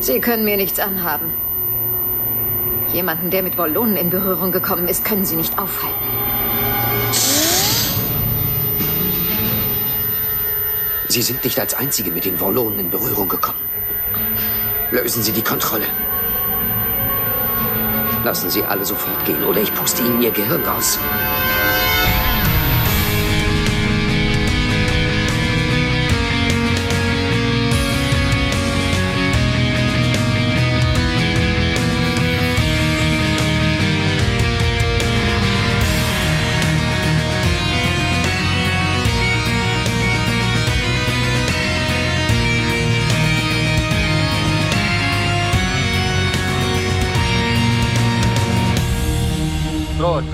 Sie können mir nichts anhaben. Jemanden, der mit Wollonen in Berührung gekommen ist, können Sie nicht aufhalten. Sie sind nicht als Einzige mit den Wollonen in Berührung gekommen. Lösen Sie die Kontrolle. Lassen Sie alle sofort gehen, oder ich puste Ihnen Ihr Gehirn raus.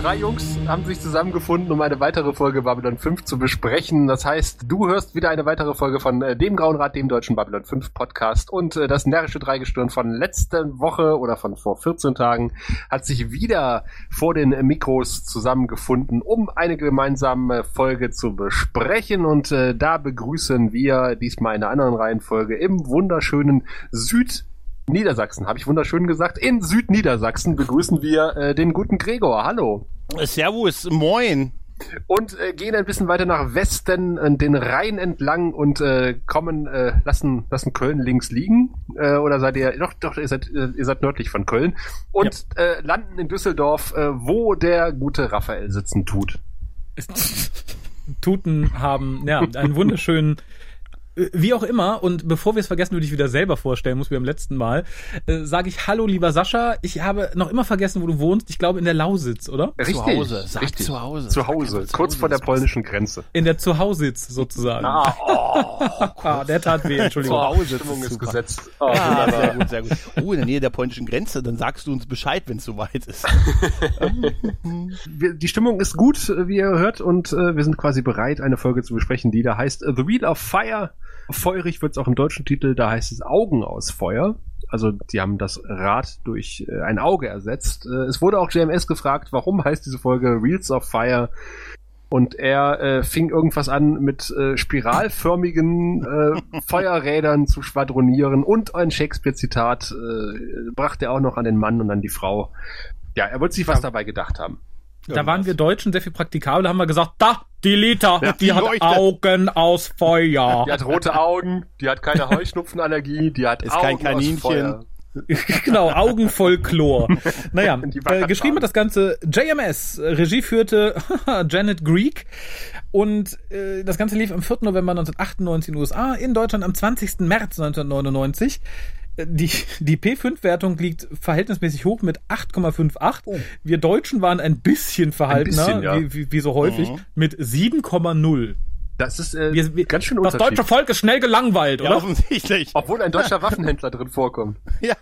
Drei Jungs haben sich zusammengefunden, um eine weitere Folge Babylon 5 zu besprechen. Das heißt, du hörst wieder eine weitere Folge von äh, dem Grauen Rat, dem deutschen Babylon 5 Podcast. Und äh, das närrische Dreigestirn von letzter Woche oder von vor 14 Tagen hat sich wieder vor den Mikros zusammengefunden, um eine gemeinsame Folge zu besprechen. Und äh, da begrüßen wir diesmal in einer anderen Reihenfolge im wunderschönen Süd Niedersachsen, habe ich wunderschön gesagt. In Südniedersachsen begrüßen wir äh, den guten Gregor. Hallo. Servus, moin. Und äh, gehen ein bisschen weiter nach Westen, äh, den Rhein entlang und äh, kommen, äh, lassen, lassen Köln links liegen. Äh, oder seid ihr, doch, doch, ihr seid, äh, ihr seid nördlich von Köln. Und ja. äh, landen in Düsseldorf, äh, wo der gute Raphael sitzen tut. Tuten haben, ja, einen wunderschönen wie auch immer, und bevor wir es vergessen, würde ich wieder selber vorstellen muss, wie beim letzten Mal, äh, sage ich Hallo, lieber Sascha. Ich habe noch immer vergessen, wo du wohnst. Ich glaube in der Lausitz, oder? Richtig. Zu Hause. Sag Richtig. zu Hause. Zu Hause, kurz vor der polnischen Grenze. In der Zuhausitz sozusagen. Ah, oh, ah, der tat weh, Entschuldigung. Zuhause Stimmung ist super. gesetzt. Oh, ah, sehr gut, sehr gut. Oh, in der Nähe der polnischen Grenze, dann sagst du uns Bescheid, wenn es soweit ist. die Stimmung ist gut, wie ihr hört, und äh, wir sind quasi bereit, eine Folge zu besprechen, die da heißt The Wheel of Fire Feurig wird es auch im deutschen Titel, da heißt es Augen aus Feuer. Also die haben das Rad durch äh, ein Auge ersetzt. Äh, es wurde auch JMS gefragt, warum heißt diese Folge Wheels of Fire? Und er äh, fing irgendwas an mit äh, spiralförmigen äh, Feuerrädern zu schwadronieren und ein Shakespeare-Zitat äh, brachte er auch noch an den Mann und an die Frau. Ja, er wollte sich was dabei gedacht haben. Da waren wir Deutschen sehr viel praktikabel, haben wir gesagt, da, die Lita, ja, die, die, hat leuchtet. Augen aus Feuer. Die hat rote Augen, die hat keine Heuschnupfenallergie, die hat Ist Augen kein Kaninchen. genau, Augen voll Chlor. Naja, äh, geschrieben hat das Ganze JMS, Regie führte Janet Greek und äh, das Ganze lief am 4. November 1998 in den USA, in Deutschland am 20. März 1999 die, die P5-Wertung liegt verhältnismäßig hoch mit 8,58. Oh. Wir Deutschen waren ein bisschen verhaltener, ein bisschen, ja. wie, wie, wie, so häufig, mhm. mit 7,0. Das ist äh, wir, wir, ganz schön Das deutsche Volk ist schnell gelangweilt, oder? Ja, offensichtlich. Obwohl ein deutscher Waffenhändler drin vorkommt. Ja.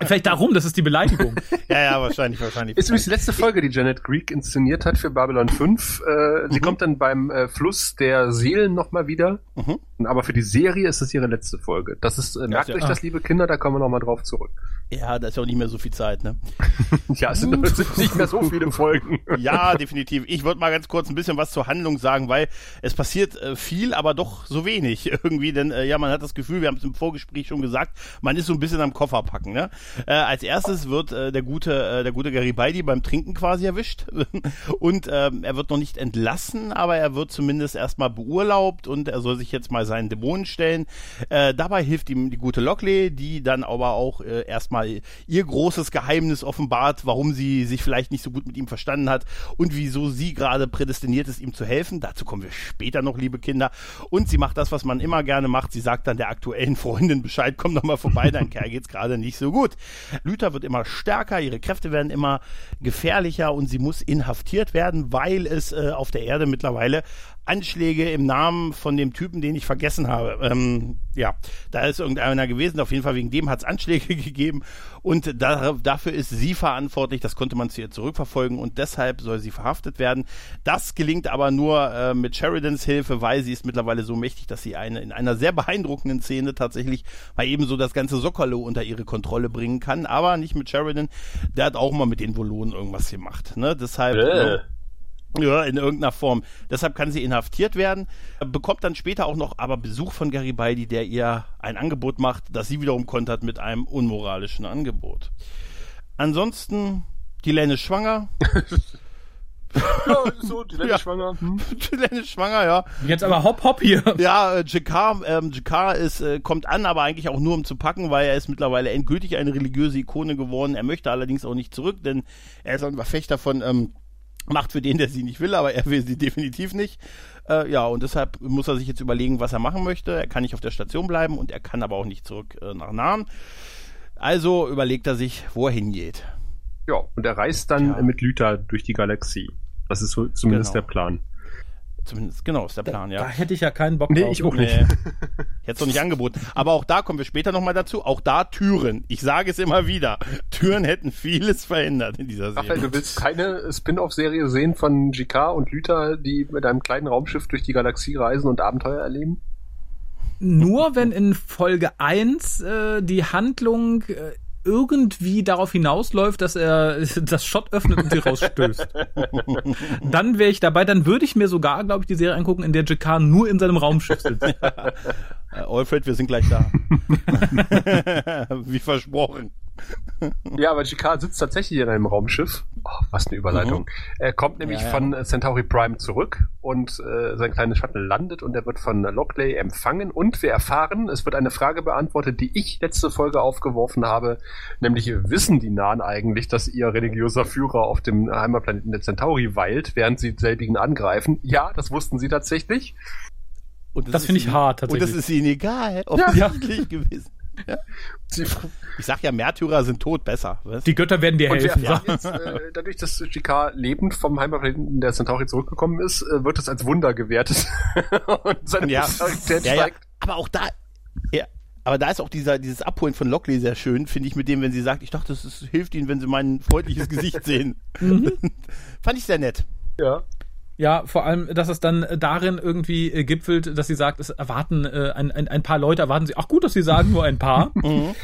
Vielleicht darum, das ist die Beleidigung. ja, ja, wahrscheinlich, wahrscheinlich. Ist übrigens die letzte Folge, die Janet Greek inszeniert hat für Babylon 5. Äh, sie mhm. kommt dann beim äh, Fluss der Seelen nochmal wieder. Mhm. Aber für die Serie ist es ihre letzte Folge. Das ist, äh, merkt ja, euch ja. das, liebe Kinder, da kommen wir nochmal drauf zurück. Ja, da ist ja auch nicht mehr so viel Zeit, ne? ja, es sind, sind, nicht mehr so viele Folgen. ja, definitiv. Ich würde mal ganz kurz ein bisschen was zur Handlung sagen, weil es passiert äh, viel, aber doch so wenig irgendwie. Denn äh, ja, man hat das Gefühl, wir haben es im Vorgespräch schon gesagt, man ist so ein bisschen am Koffer packen, ne? Äh, als erstes wird äh, der gute, äh, der gute Garibaldi beim Trinken quasi erwischt. und ähm, er wird noch nicht entlassen, aber er wird zumindest erstmal beurlaubt und er soll sich jetzt mal seinen Dämonen stellen. Äh, dabei hilft ihm die gute Lockley, die dann aber auch äh, erstmal ihr großes Geheimnis offenbart, warum sie sich vielleicht nicht so gut mit ihm verstanden hat und wieso sie gerade prädestiniert ist, ihm zu helfen. Dazu kommen wir später noch, liebe Kinder. Und sie macht das, was man immer gerne macht. Sie sagt dann der aktuellen Freundin Bescheid, komm doch mal vorbei, dein Kerl geht's gerade nicht so gut. Luther wird immer stärker, ihre Kräfte werden immer gefährlicher und sie muss inhaftiert werden, weil es äh, auf der Erde mittlerweile Anschläge im Namen von dem Typen, den ich vergessen habe. Ähm, ja, da ist irgendeiner gewesen. Auf jeden Fall wegen dem hat es Anschläge gegeben. Und da, dafür ist sie verantwortlich. Das konnte man zu ihr zurückverfolgen. Und deshalb soll sie verhaftet werden. Das gelingt aber nur äh, mit Sheridans Hilfe, weil sie ist mittlerweile so mächtig, dass sie eine in einer sehr beeindruckenden Szene tatsächlich mal eben so das ganze Sockerlo unter ihre Kontrolle bringen kann. Aber nicht mit Sheridan. Der hat auch mal mit den Volonen irgendwas gemacht. Ne? Deshalb. Äh. Ja, in irgendeiner Form. Deshalb kann sie inhaftiert werden, bekommt dann später auch noch aber Besuch von Garibaldi, der ihr ein Angebot macht, das sie wiederum kontert mit einem unmoralischen Angebot. Ansonsten, die Lenne ist schwanger. ja, so, die Lenne ja. schwanger. Hm. Die Lenne schwanger, ja. Jetzt aber hopp hopp hier. Ja, äh, Jakar, ähm, Jakar ist, äh, kommt an, aber eigentlich auch nur um zu packen, weil er ist mittlerweile endgültig eine religiöse Ikone geworden. Er möchte allerdings auch nicht zurück, denn er ist ein Verfechter von ähm, macht für den, der sie nicht will, aber er will sie definitiv nicht. Äh, ja, und deshalb muss er sich jetzt überlegen, was er machen möchte. Er kann nicht auf der Station bleiben und er kann aber auch nicht zurück äh, nach Nahen. Also überlegt er sich, wo er hingeht. Ja, und er reist dann ja. mit Lüther durch die Galaxie. Das ist so zumindest genau. der Plan. Zumindest, genau, ist der Plan, da, ja. Da hätte ich ja keinen Bock nee, drauf. Ich auch nicht. Nee. ich hätte es doch nicht angeboten. Aber auch da kommen wir später nochmal dazu. Auch da Türen. Ich sage es immer wieder. Türen hätten vieles verändert in dieser Serie. Raphael, du willst keine Spin-off-Serie sehen von GK und Lüther, die mit einem kleinen Raumschiff durch die Galaxie reisen und Abenteuer erleben? Nur wenn in Folge 1 äh, die Handlung äh, irgendwie darauf hinausläuft, dass er das Shot öffnet und sie rausstößt. dann wäre ich dabei, dann würde ich mir sogar, glaube ich, die Serie angucken, in der Jakar nur in seinem Raumschiff sitzt. Äh, Alfred, wir sind gleich da. Wie versprochen. Ja, aber GK sitzt tatsächlich in einem Raumschiff. Oh, was eine Überleitung. Mhm. Er kommt nämlich ja, ja. von Centauri Prime zurück und äh, sein kleines Shuttle landet und er wird von Lockley empfangen und wir erfahren, es wird eine Frage beantwortet, die ich letzte Folge aufgeworfen habe, nämlich wissen die Nahen eigentlich, dass ihr religiöser Führer auf dem Heimatplaneten der Centauri weilt, während sie selbigen angreifen? Ja, das wussten sie tatsächlich. Und das, das finde ich hart tatsächlich. Und das ist ihnen egal, offensichtlich ja. gewesen. Ja. Ich sag ja, Märtyrer sind tot besser. Was? Die Götter werden dir helfen. Wir, jetzt, äh, dadurch, dass GK lebend vom Heimatplaneten der Centauri zurückgekommen ist, äh, wird es als Wunder gewertet. und seine ja. Popularität ja, steigt. Ja. Aber auch da, ja, aber da ist auch dieser, dieses Abholen von Lockley sehr schön, finde ich, mit dem, wenn sie sagt, ich dachte, es hilft ihnen, wenn sie mein freundliches Gesicht sehen. Mhm. Fand ich sehr nett. Ja. Ja, vor allem, dass es dann darin irgendwie äh, gipfelt, dass sie sagt, es erwarten äh, ein, ein, ein paar Leute, erwarten sie, ach gut, dass sie sagen, nur ein paar. Mhm.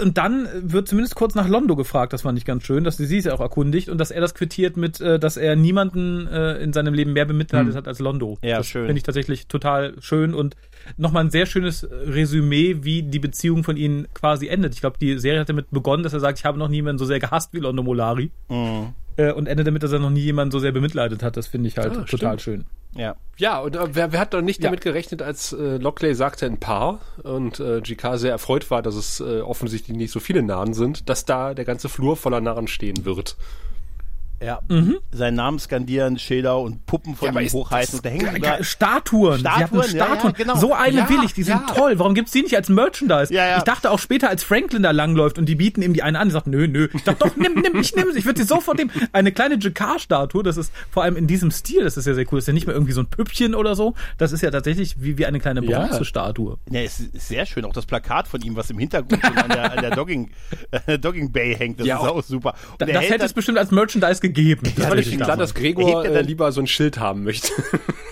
Und dann wird zumindest kurz nach Londo gefragt, das fand ich ganz schön, dass sie sie auch erkundigt und dass er das quittiert mit, äh, dass er niemanden äh, in seinem Leben mehr bemitleidet mhm. hat als Londo. Ja, das schön. Finde ich tatsächlich total schön und nochmal ein sehr schönes Resümee, wie die Beziehung von ihnen quasi endet. Ich glaube, die Serie hat damit begonnen, dass er sagt, ich habe noch niemanden so sehr gehasst wie Londo Molari. Mhm äh, und endet damit, dass er noch nie jemanden so sehr bemitleidet hat. Das finde ich halt ah, total schön. Ja. Ja, und äh, wer, wer hat doch nicht ja. damit gerechnet, als äh, Lockley sagte ein Paar und äh, GK sehr erfreut war, dass es äh, offensichtlich nicht so viele Narren sind, dass da der ganze Flur voller Narren stehen wird. Ja, mhm. seinen Namen skandieren, Schilder und Puppen von ja, ihm hochhalten. Da hängen sogar Statuen. Statuen, Statuen. Ja, ja, genau. So eine will ich, die sind toll. Warum gibt's die nicht als Merchandise? Ich dachte auch später, als Franklin da langläuft und die bieten ihm die eine an, die sagt, nö, nö. Ich dachte, doch, nimm, nimm, ich nimm sie. Ich würde sie sofort nehmen. Eine kleine Jakar-Statue, das ist vor allem in diesem Stil, das ist ja sehr cool. Das ist ja nicht mehr irgendwie so ein Püppchen oder so. Das ist ja tatsächlich wie, wie eine kleine Bronzestatue. Ja, es ist sehr schön. Auch das Plakat von ihm, was im Hintergrund an der, an der Dogging, äh, Dogging Bay hängt, das ist auch super. Und das hätte es bestimmt als Merchandise gegeben. Das war nicht klar, dass Gregor äh, lieber so ein Schild haben möchte.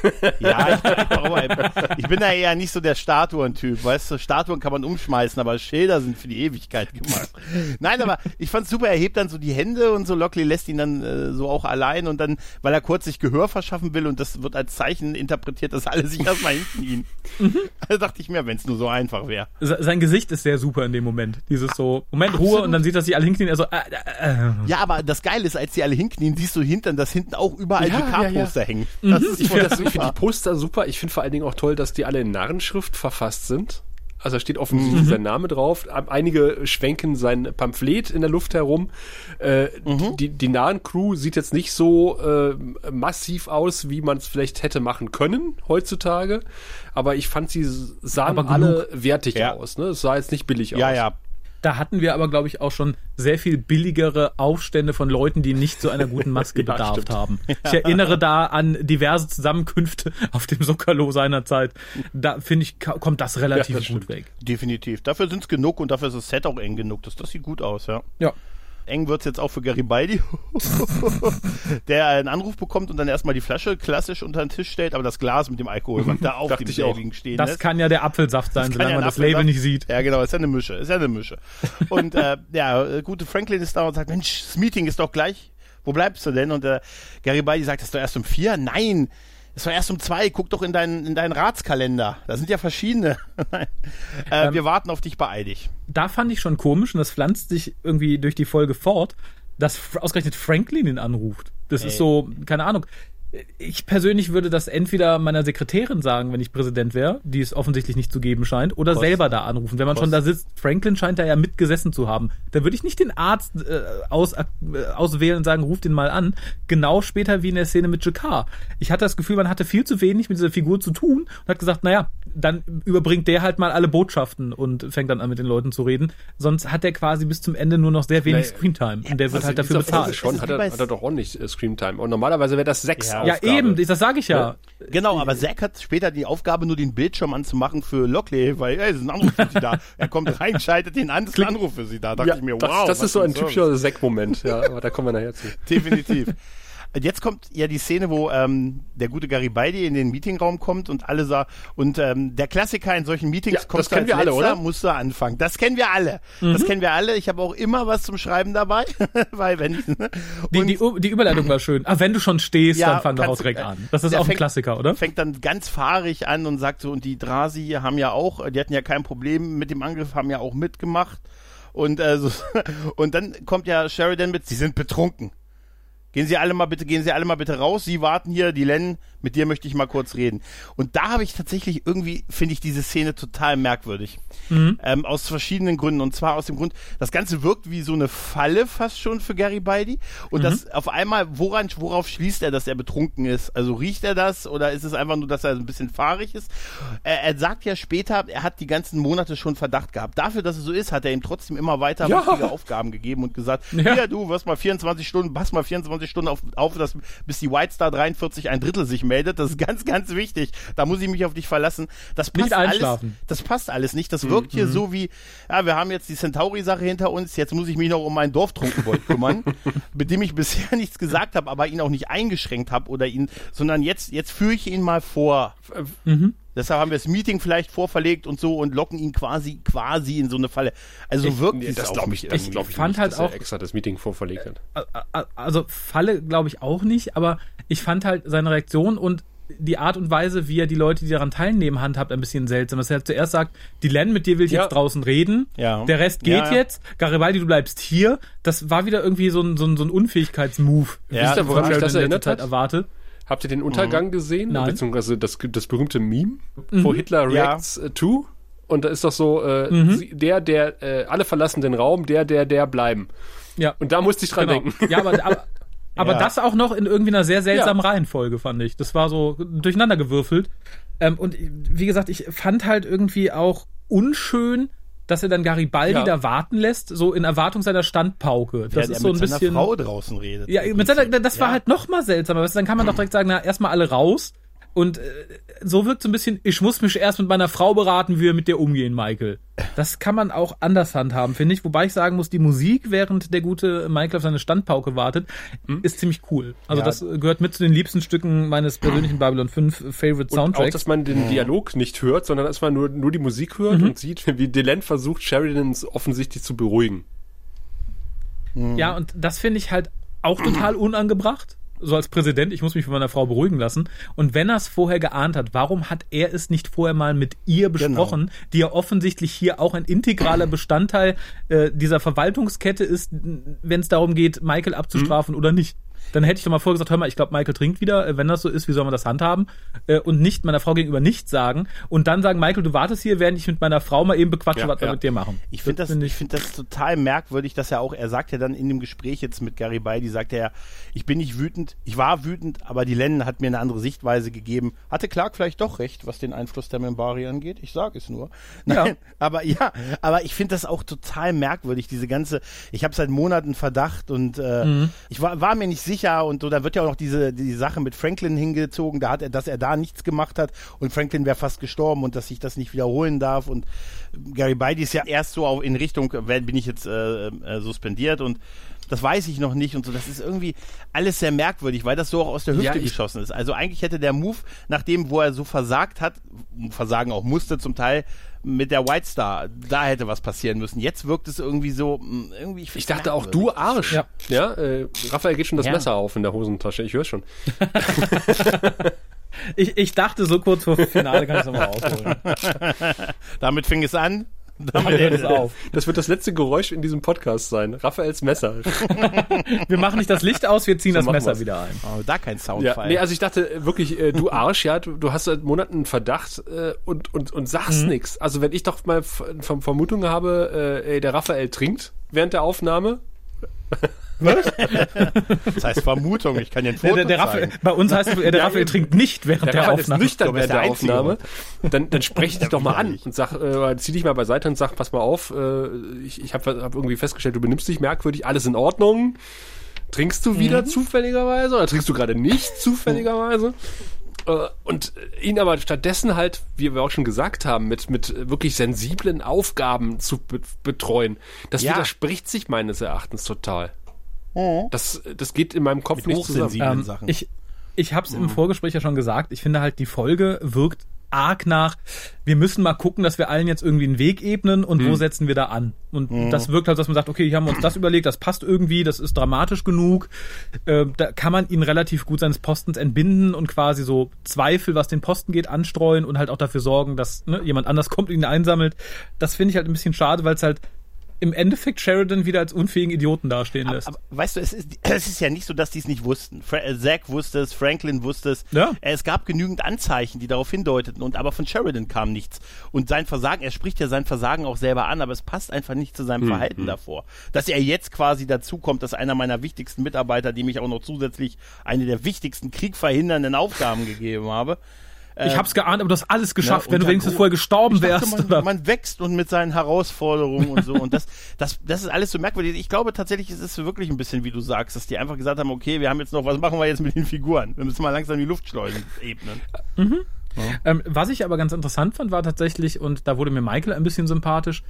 ja, ich, ich, bin da eher nicht so der Statuentyp. Weißt du, Statuen kann man umschmeißen, aber Schilder sind für die Ewigkeit gemacht. Nein, aber ich fand's super, er hebt dann so die Hände und so Lockley lässt ihn dann äh, so auch allein und dann, weil er kurz sich Gehör verschaffen will und das wird als Zeichen interpretiert, dass alle sich erstmal hinknien. Mhm. Da dachte ich mir, wenn es nur so einfach wäre. Sein Gesicht ist sehr super in dem Moment. Dieses so, Moment, Ruhe und dann sieht er sich alle hinknien, er so, äh, äh, äh. Ja, aber das Geile ist, als sie alle hinknien, siehst du hintern, dass hinten auch überall ja, GK-Poster ja, ja. hängen. Mhm. ich finde find die Poster super. Ich finde vor allen Dingen auch toll, dass die alle in Narrenschrift verfasst sind. Also da steht offensichtlich mhm. sein Name drauf. Einige schwenken sein Pamphlet in der Luft herum. Äh, mhm. Die, die nahen Crew sieht jetzt nicht so äh, massiv aus, wie man es vielleicht hätte machen können heutzutage. Aber ich fand, sie sahen alle wertig ja. aus. Ne? Es sah jetzt nicht billig aus. Ja, ja. Da hatten wir aber, glaube ich, auch schon sehr viel billigere Aufstände von Leuten, die nicht so einer guten Maske ja, bedarf stimmt. haben. Ich erinnere da an diverse Zusammenkünfte auf dem Sokalo seinerzeit. Da finde ich, kommt das relativ ja, das gut weg. Definitiv. Dafür sind es genug und dafür ist das Set auch eng genug. Das, das sieht gut aus, ja. Ja eng wird's jetzt auch für Garibaldi, der einen Anruf bekommt und dann erstmal die Flasche klassisch unter den Tisch stellt, aber das Glas mit dem Alkohol macht da auf dem Label stehen Das lässt. kann ja der Apfelsaft sein, solange ja man das Label nicht sieht. Ja, genau, ist ja eine Mische, ist ja eine Mische. und äh, ja, gute Franklin ist da und sagt, Mensch, das Meeting ist doch gleich wo bleibst du denn? Und äh, Garibaldi sagt, das ist doch erst um vier? Nein, es war erst um zwei, guck doch in deinen, in deinen Ratskalender. Da sind ja verschiedene. äh, ähm, wir warten auf dich, beeil dich. Da fand ich schon komisch und das pflanzt sich irgendwie durch die Folge fort, dass ausgerechnet Franklin ihn anruft. Das Ey. ist so, keine Ahnung ich persönlich würde das entweder meiner Sekretärin sagen, wenn ich Präsident wäre, die es offensichtlich nicht zu geben scheint, oder Kost. selber da anrufen. Wenn man Kost. schon da sitzt, Franklin scheint da ja mitgesessen zu haben. Da würde ich nicht den Arzt äh, aus, äh, auswählen und sagen, ruft ihn mal an. Genau später wie in der Szene mit Jakar. Ich hatte das Gefühl, man hatte viel zu wenig mit dieser Figur zu tun und hat gesagt, naja, dann überbringt der halt mal alle Botschaften und fängt dann an mit den Leuten zu reden. Sonst hat er quasi bis zum Ende nur noch sehr wenig nee, Screentime. Und der wird also halt dafür bezahlt. Schon hat er, hat er doch ordentlich äh, Screentime. Und normalerweise wäre das sechs. Ja, ja eben, das sage ich ja. Genau, aber Zack hat später die Aufgabe, nur den Bildschirm anzumachen für Lockley, weil ey, es ist ein Anruf für sie da. Er kommt rein, schaltet den an, es ist ein Anruf für sie da. Da dachte ja, ich mir, wow. Das, das ist so ein typischer Zack-Moment, ja, aber da kommen wir nachher zu. Definitiv. Jetzt kommt ja die Szene, wo ähm, der gute Garibaldi in den Meetingraum kommt und alle sagen, und ähm, der Klassiker in solchen Meetings ja, kommt das kennen wir alle, oder? musst du anfangen. Das kennen wir alle. Mhm. Das kennen wir alle. Ich habe auch immer was zum Schreiben dabei, weil wenn ich, ne? die, die, die Überleitung war schön. Ah, wenn du schon stehst, ja, dann fang doch auch direkt an. Das ist auch fängt, ein Klassiker, oder? Fängt dann ganz fahrig an und sagt so, und die Drasi haben ja auch, die hatten ja kein Problem mit dem Angriff, haben ja auch mitgemacht. Und, äh, so, und dann kommt ja Sheridan mit, sie sind betrunken. Gehen Sie alle mal bitte, gehen Sie alle mal bitte raus. Sie warten hier, die Len, mit dir möchte ich mal kurz reden. Und da habe ich tatsächlich irgendwie, finde ich diese Szene total merkwürdig. Mhm. Ähm, aus verschiedenen Gründen. Und zwar aus dem Grund, das Ganze wirkt wie so eine Falle fast schon für Gary Beide. Und mhm. das auf einmal, woran, worauf schließt er, dass er betrunken ist? Also riecht er das oder ist es einfach nur, dass er ein bisschen fahrig ist? Er, er sagt ja später, er hat die ganzen Monate schon Verdacht gehabt. Dafür, dass es so ist, hat er ihm trotzdem immer weiter ja. wichtige Aufgaben gegeben und gesagt, ja, ja du, was mal 24 Stunden, pass mal 24 Stunden auf, auf dass, bis die White Star 43 ein Drittel sich meldet. Das ist ganz, ganz wichtig. Da muss ich mich auf dich verlassen. Das passt alles. Das passt alles nicht. Das wirkt mhm. hier so wie, ja, wir haben jetzt die Centauri-Sache hinter uns. Jetzt muss ich mich noch um meinen Dorftrunkenbold kümmern, mit dem ich bisher nichts gesagt habe, aber ihn auch nicht eingeschränkt habe oder ihn, sondern jetzt, jetzt führe ich ihn mal vor. Mhm. Deshalb haben wir das Meeting vielleicht vorverlegt und so und locken ihn quasi quasi in so eine Falle. Also ich, wirklich nee, das glaube ich, das ich, glaub ich fand nicht, halt auch extra das Meeting vorverlegt hat. Also Falle glaube ich auch nicht, aber ich fand halt seine Reaktion und die Art und Weise, wie er die Leute, die daran teilnehmen, handhabt, ein bisschen seltsam. Dass er halt zuerst sagt, die Len, mit dir will ich ja. jetzt draußen reden. Ja. Der Rest geht ja, jetzt. Garibaldi, du bleibst hier. Das war wieder irgendwie so ein, so ein, so ein Unfähigkeitsmove. Ja, Wisst ihr, woran mich das erinnert hat? Erwarte. Habt ihr den Untergang mhm. gesehen? Nein. Beziehungsweise das, das berühmte Meme, mhm. wo Hitler reacts ja. Äh, to. Und da ist doch so, äh, mhm. der, der, äh, alle verlassen den Raum, der, der, der bleiben. Ja. Und da musste ich dran genau. denken. Ja, aber, aber, aber ja. das auch noch in irgendwie einer sehr seltsamen ja. Reihenfolge, fand ich. Das war so durcheinander gewürfelt. Ähm, und wie gesagt, ich fand halt irgendwie auch unschön, dass er dann Garibaldi ja. da warten lässt, so in Erwartung seiner Standpauke. Das ja, ist so ein bisschen. Frau draußen redet. Ja, mit seiner, das war halt noch mal seltsamer. Dann kann man doch direkt sagen, na, erstmal alle raus. Und äh, so wirkt so ein bisschen, ich muss mich erst mit meiner Frau beraten, wie wir mit der umgehen, Michael. Das kann man auch anders handhaben, finde ich. Wobei ich sagen muss, die Musik, während der gute Michael auf seine Standpauke wartet, hm? ist ziemlich cool. Also ja. das gehört mit zu den liebsten Stücken meines persönlichen Babylon 5 Favorite Soundtracks. Und auch, dass man den Dialog nicht hört, sondern dass man nur, nur die Musik hört mhm. und sieht, wie Delenn versucht, Sheridan offensichtlich zu beruhigen. Ja, und das finde ich halt auch total unangebracht so als Präsident, ich muss mich von meiner Frau beruhigen lassen. Und wenn er es vorher geahnt hat, warum hat er es nicht vorher mal mit ihr genau. besprochen, genau. die ja offensichtlich hier auch ein integraler Bestandteil äh, dieser Verwaltungskette ist, wenn es darum geht, Michael abzustrafen mhm. oder nicht? Dann hätte ich doch mal vorgesagt, hör mal, ich glaube, Michael trinkt wieder. Äh, wenn das so ist, wie soll man das handhaben? Äh, und nicht meiner Frau gegenüber nichts sagen. Und dann sagen, Michael, du wartest hier, während ich mit meiner Frau mal eben bequatsche, ja, was ja. wir mit dir machen. Ich finde das, find ich, find das total merkwürdig, dass er auch, er sagt ja dann in dem Gespräch jetzt mit Gary Beide, sagt er, ich bin nicht wütend, ich war wütend, aber die Lennon hat mir eine andere Sichtweise gegeben. Hatte Clark vielleicht doch recht, was den Einfluss der Membari angeht? Ich sage es nur. Nein, ja. aber ja, aber ich finde das auch total merkwürdig, diese ganze, ich habe seit Monaten Verdacht und äh, mhm. ich war, war mir nicht sicher und so, da wird ja auch noch diese die Sache mit Franklin hingezogen, da hat er, dass er da nichts gemacht hat und Franklin wäre fast gestorben und dass sich das nicht wiederholen darf und Gary Beide ist ja erst so in Richtung, bin ich jetzt äh, äh, suspendiert und das weiß ich noch nicht und so. Das ist irgendwie alles sehr merkwürdig, weil das so auch aus der Hüfte ja, geschossen ist. Also eigentlich hätte der Move, nachdem, wo er so versagt hat, versagen auch musste zum Teil, mit der White Star, da hätte was passieren müssen. Jetzt wirkt es irgendwie so, hm, irgendwie. Ich, ich dachte auch, du Arsch. Ja, ja äh, Raphael geht schon das ja. Messer auf in der Hosentasche. Ich höre schon. ich, ich dachte so kurz vor Finale kann ich es nochmal ausholen. Damit fing es an. Damit hört es auf. Das wird das letzte Geräusch in diesem Podcast sein. Raphaels Messer. wir machen nicht das Licht aus, wir ziehen so das Messer wir's. wieder ein. Oh, da kein Soundfall. Ja, nee, also ich dachte äh, wirklich, äh, du Arsch, ja, du, du hast seit Monaten einen Verdacht äh, und, und, und sagst mhm. nichts. Also wenn ich doch mal Vermutung habe, äh, ey, der Raphael trinkt während der Aufnahme, was? Das heißt Vermutung, ich kann dir ein Foto der, der, der Raphael, Bei uns heißt es, der ja, Raphael trinkt nicht während der, der Aufnahme. Ist nüchtern während der, der Aufnahme. Dann, dann spreche dich doch mal an und sag, äh, zieh dich mal beiseite und sag, pass mal auf, äh, ich, ich habe hab irgendwie festgestellt, du benimmst dich merkwürdig, alles in Ordnung. Trinkst du wieder mhm. zufälligerweise oder trinkst du gerade nicht zufälligerweise? Äh, und ihn aber stattdessen halt, wie wir auch schon gesagt haben, mit, mit wirklich sensiblen Aufgaben zu be betreuen, das ja. widerspricht sich meines Erachtens total. Mhm. Das, das geht in meinem Kopf Mit nicht zusammen. Ähm, Sachen. Ich, ich habe es mhm. im Vorgespräch ja schon gesagt. Ich finde halt, die Folge wirkt arg nach, wir müssen mal gucken, dass wir allen jetzt irgendwie einen Weg ebnen und mhm. wo setzen wir da an. Und mhm. das wirkt halt, dass man sagt, okay, hier haben wir uns das überlegt, das passt irgendwie, das ist dramatisch genug. Äh, da kann man ihn relativ gut seines Postens entbinden und quasi so Zweifel, was den Posten geht, anstreuen und halt auch dafür sorgen, dass ne, jemand anders kommt und ihn einsammelt. Das finde ich halt ein bisschen schade, weil es halt im Endeffekt Sheridan wieder als unfähigen Idioten dastehen lässt. Aber, aber weißt du, es ist, es ist ja nicht so, dass die es nicht wussten. Fra äh, Zack wusste es, Franklin wusste es. Ja. Es gab genügend Anzeichen, die darauf hindeuteten, und aber von Sheridan kam nichts. Und sein Versagen, er spricht ja sein Versagen auch selber an, aber es passt einfach nicht zu seinem mhm. Verhalten hm. davor. Dass er jetzt quasi dazukommt, dass einer meiner wichtigsten Mitarbeiter, dem ich auch noch zusätzlich eine der wichtigsten kriegverhindernden Aufgaben gegeben habe, ich hab's geahnt, aber du hast alles geschafft, ja, wenn du wenigstens vorher gestorben wärst. Dachte, man, man, wächst und mit seinen Herausforderungen und so. Und das, das, das ist alles so merkwürdig. Ich glaube tatsächlich, es ist wirklich ein bisschen, wie du sagst, dass die einfach gesagt haben, okay, wir haben jetzt noch, was machen wir jetzt mit den Figuren? Wir müssen mal langsam die Luftschleusen ebnen. Mhm. Ja. Ähm, was ich aber ganz interessant fand, war tatsächlich, und da wurde mir Michael ein bisschen sympathisch,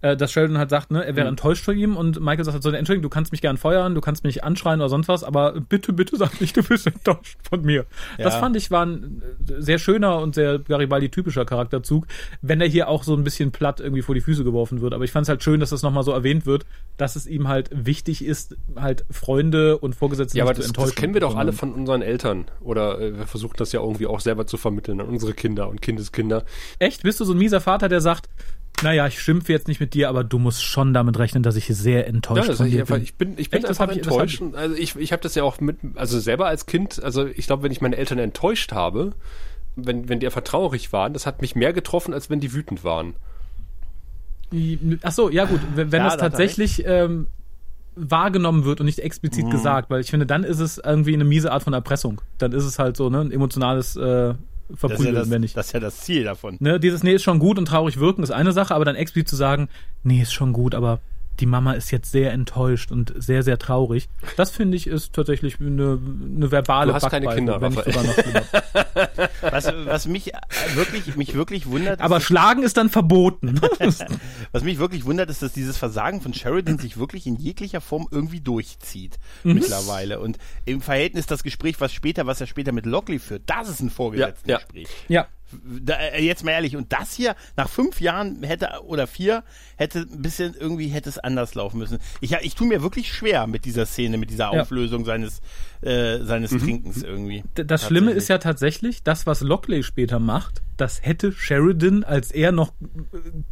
äh, dass Sheldon halt sagt, ne, er wäre mhm. enttäuscht von ihm und Michael sagt halt so, Entschuldigung, du kannst mich gern feuern, du kannst mich anschreien oder sonst was, aber bitte, bitte sag nicht, du bist enttäuscht von mir. Ja. Das fand ich war ein äh, sehr schöner und sehr Garibaldi-typischer Charakterzug, wenn er hier auch so ein bisschen platt irgendwie vor die Füße geworfen wird. Aber ich fand es halt schön, dass das nochmal so erwähnt wird, dass es ihm halt wichtig ist, halt Freunde und Vorgesetzte ja, aber das, zu enttäuschen. Das kennen wir doch alle von unseren Eltern. Oder äh, wir versuchen das ja irgendwie auch selber zu vermitteln an unsere Kinder und Kindeskinder. Echt? Bist du so ein mieser Vater, der sagt, naja, ich schimpfe jetzt nicht mit dir, aber du musst schon damit rechnen, dass ich sehr enttäuscht ja, von dir bin. Ich bin, ich bin Echt, einfach enttäuscht. Ich, also ich, ich habe das ja auch mit, also selber als Kind, also ich glaube, wenn ich meine Eltern enttäuscht habe, wenn, wenn die einfach traurig waren, das hat mich mehr getroffen, als wenn die wütend waren. Ach so, ja gut, wenn, wenn ja, das tatsächlich ähm, wahrgenommen wird und nicht explizit mhm. gesagt, weil ich finde, dann ist es irgendwie eine miese Art von Erpressung. Dann ist es halt so ne, ein emotionales äh, verprügeln, das ja wenn ich. Das ist ja das Ziel davon. Ne, dieses Nee ist schon gut und traurig wirken ist eine Sache, aber dann explizit zu sagen, nee, ist schon gut, aber die Mama ist jetzt sehr enttäuscht und sehr, sehr traurig. Das finde ich ist tatsächlich eine, eine verbale Du hast keine Kinder, wenn ich sogar noch was, was mich wirklich, mich wirklich wundert. Aber Schlagen ist dann verboten. was mich wirklich wundert, ist, dass dieses Versagen von Sheridan sich wirklich in jeglicher Form irgendwie durchzieht mhm. mittlerweile. Und im Verhältnis das Gespräch, was später, was er später mit Lockley führt, das ist ein vorgesetztes ja, Gespräch. Ja. Äh, jetzt mal ehrlich, und das hier nach fünf Jahren hätte oder vier hätte ein bisschen irgendwie hätte es anders laufen müssen. Ich, ich tue mir wirklich schwer mit dieser Szene, mit dieser Auflösung ja. seines äh, seines mhm. Trinkens irgendwie. Das Schlimme ist ja tatsächlich, das was Lockley später macht, das hätte Sheridan, als er noch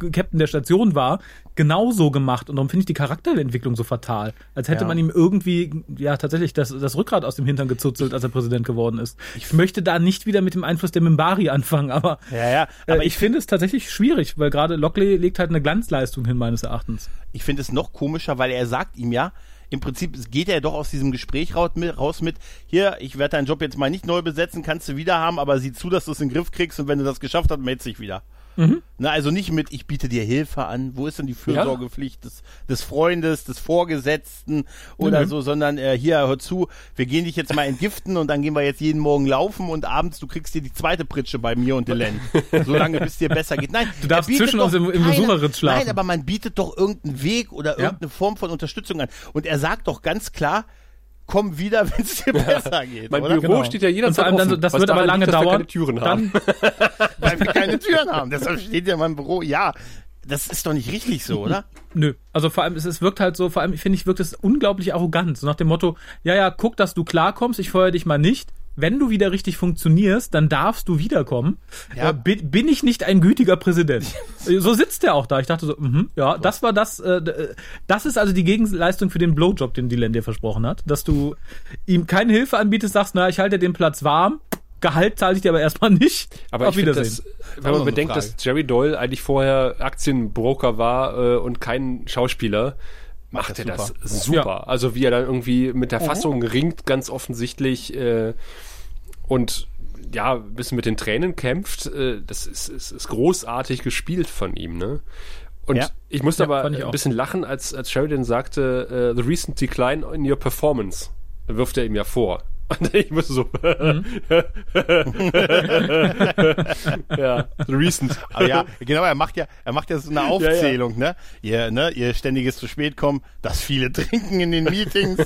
äh, Captain der Station war, genauso gemacht. Und darum finde ich die Charakterentwicklung so fatal. Als hätte ja. man ihm irgendwie, ja, tatsächlich das, das Rückgrat aus dem Hintern gezuzelt, als er Präsident geworden ist. Ich möchte da nicht wieder mit dem Einfluss der Mimbari anfangen, aber, ja, ja. Äh, aber äh, ich, ich finde es tatsächlich schwierig, weil gerade Lockley legt halt eine Glanzleistung hin, meines Erachtens. Ich finde es noch komischer, weil er sagt ihm ja, im Prinzip geht er doch aus diesem Gespräch raus mit, hier, ich werde deinen Job jetzt mal nicht neu besetzen, kannst du wieder haben, aber sieh zu, dass du es in den Griff kriegst und wenn du das geschafft hast, meldest dich wieder. Mhm. Na, also nicht mit, ich biete dir Hilfe an. Wo ist denn die Fürsorgepflicht ja. des, des Freundes, des Vorgesetzten oder mhm. so, sondern äh, hier, hör zu, wir gehen dich jetzt mal entgiften und dann gehen wir jetzt jeden Morgen laufen und abends, du kriegst dir die zweite Pritsche bei mir und Delenn. Solange bis dir besser geht. Nein, du darfst zwischen uns im, im Besucherritz schlafen. Nein, aber man bietet doch irgendeinen Weg oder irgendeine ja. Form von Unterstützung an. Und er sagt doch ganz klar, komm wieder, wenn es dir besser geht. Mein oder? Büro Genau. steht ja jederzeit Und vor allem dann so, das wird aber lange liegt, dass wir dauern. keine Türen haben. Dann, Weil wir keine Türen haben. Deshalb steht ja mein Büro. Ja, das ist doch nicht richtig so, oder? Nö, also vor allem, es, es wirkt halt so, vor allem finde ich, wirkt es unglaublich arrogant. So nach dem Motto, ja, ja, guck, dass du klarkommst, ich feuer dich mal nicht. Wenn du wieder richtig funktionierst, dann darfst du wiederkommen. Ja. Äh, bin, bin ich nicht ein gütiger Präsident? so sitzt er auch da. Ich dachte so, mhm, ja, das war das, äh, das ist also die Gegenleistung für den Blowjob, den Dylan dir versprochen hat. Dass du ihm keine Hilfe anbietest, sagst, na, ich halte den Platz warm, Gehalt zahle ich dir aber erstmal nicht. Aber Auf ich finde Wiedersehen. das, wenn man bedenkt, Frage. dass Jerry Doyle eigentlich vorher Aktienbroker war äh, und kein Schauspieler, macht das er das super. super. Also wie er dann irgendwie mit der Fassung ringt, ganz offensichtlich äh, und ja, ein bisschen mit den Tränen kämpft, äh, das ist, ist, ist großartig gespielt von ihm, ne? Und Ja. ich musste Ja, aber ich ein bisschen lachen, als, als Sheridan sagte, äh, the recent decline in your performance. Wirft er ihm ja vor. Und ich musste so. ja, the recent. Aber ja, genau, er macht ja, er macht ja so eine Aufzählung, ne? Ihr, ne, ihr ständiges zu spät kommen, das viele trinken in den Meetings.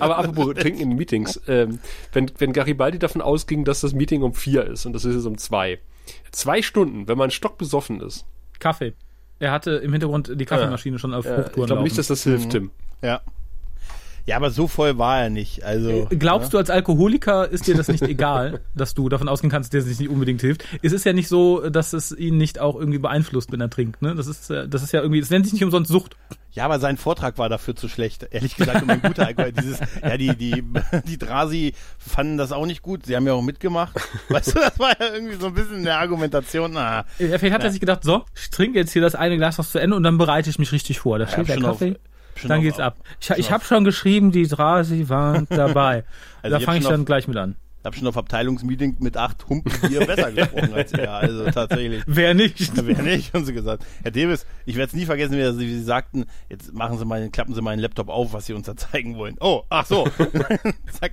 Aber apropos Trinken in Meetings, ähm, wenn, wenn Garibaldi davon ausging, dass das Meeting um vier ist und das ist jetzt um zwei. Zwei Stunden, wenn man stockbesoffen ist. Kaffee. Er hatte im Hintergrund die Kaffeemaschine schon auf Äh, ich Hochtouren glaube nicht, dass das hilft, Tim. ja. Ja, aber so voll war er nicht. Also. Glaubst du, als Alkoholiker ist dir das nicht egal, dass du davon ausgehen kannst, dass das nicht unbedingt hilft? Es ist ja nicht so, dass es ihn nicht auch irgendwie beeinflusst, wenn er trinkt. Ne? Das ist, äh, das ist ja irgendwie, das nennt sich nicht umsonst Sucht. Ja, aber sein Vortrag war dafür zu schlecht. Ehrlich gesagt, um ein guter Alkohol. Dieses, ja, die, die, die Drasi fanden das auch nicht gut. Sie haben ja auch mitgemacht. Weißt du, das war ja irgendwie so ein bisschen eine Argumentation. Na, Ja, Vielleicht hat er sich gedacht, so, ich trinke jetzt hier das eine Glas noch zu Ende und dann bereite ich mich richtig vor. Da steht hab der schon auf- Kaffee, schon dann geht's ab. Ich, ich habe schon geschrieben, die Drasi waren dabei. Also da fange ich dann auf- gleich mit an. ich habe schon auf Abteilungsmeeting mit acht Humpen Bier besser gesprochen als er. Also tatsächlich. Wer nicht? Wer nicht, haben sie gesagt. Herr Davis, ich werde es nie vergessen, wie sie, wie sie sagten, jetzt machen Sie mal, klappen Sie meinen Laptop auf, was Sie uns da zeigen wollen. Oh, ach so. Zack.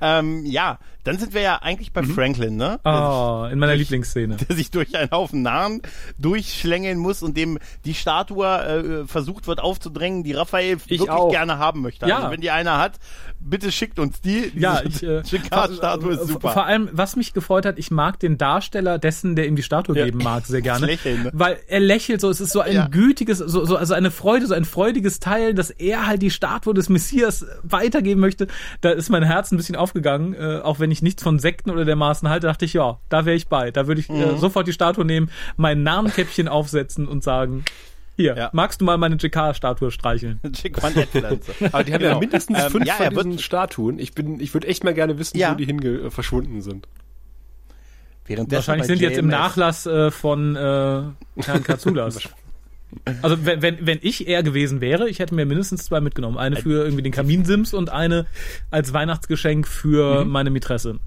Ähm, ja, dann sind wir ja eigentlich bei Franklin, ne? Oh, in meiner Lieblingsszene. der sich durch einen Haufen Namen durchschlängeln muss und dem die Statue äh, versucht wird aufzudrängen, die Raphael Ich wirklich auch. gerne haben möchte. Ja. Also wenn die einer hat, bitte schickt uns die. Ja, ich, äh, Jacquard-Statue ist super. Vor allem, was mich gefreut hat, ich mag den Darsteller dessen, der ihm die Statue Ja. geben mag, sehr gerne. Lächeln, ne? Weil er lächelt so, es ist so ein Ja. gütiges, so, so, also eine Freude, so ein freudiges Teil, dass er halt die Statue des Messias weitergeben möchte. Da ist mein Herz ein bisschen aufgegangen, äh, auch wenn ich nichts von Sekten oder dermaßen halte, dachte ich, ja, da wäre ich bei. Da würde ich Mhm. äh, sofort die Statue nehmen, mein Namenkäppchen aufsetzen und sagen, hier, Ja. magst du mal meine JK-Statue streicheln? Aber die haben ja Genau. mindestens Ähm, fünf ja, von diesen Statuen. Ich bin, ich würde echt mal gerne wissen, Ja. wo die hinge äh, verschwunden sind. Währenddessen Wahrscheinlich sind die jetzt im Nachlass äh, von äh, Herrn Katsulas. Also wenn, wenn, wenn ich er gewesen wäre, ich hätte mir mindestens zwei mitgenommen. Eine für irgendwie den Kaminsims und eine als Weihnachtsgeschenk für meine Mätresse.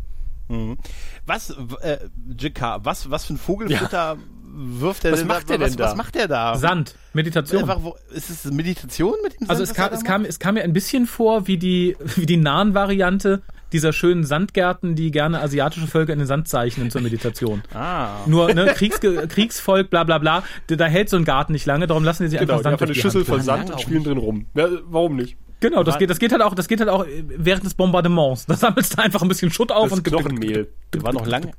Was, äh, JK, was, was für ein Vogelfutter wirft er Was denn macht da? er denn was, da? was macht er da? Sand, Meditation. Einfach, wo, ist es Meditation mit dem Sand? Also es kam, es kam, es kam mir ein bisschen vor wie die, wie die nahen Variante dieser schönen Sandgärten, die gerne asiatische Völker in den Sand zeichnen zur Meditation. Ah. Nur ne, Kriegsge Kriegsvolk, bla bla bla, da, hält so ein Garten nicht lange, darum lassen sie sich Genau, einfach die Sand haben eine durch die Schüssel Hand voll geben. Sand und spielen drin rum. Ja, warum nicht? Genau, das geht, das geht halt auch, das geht halt auch während des Bombardements. Da sammelst du einfach ein bisschen Schutt auf Das und Knochenmehl. Wir waren noch lange,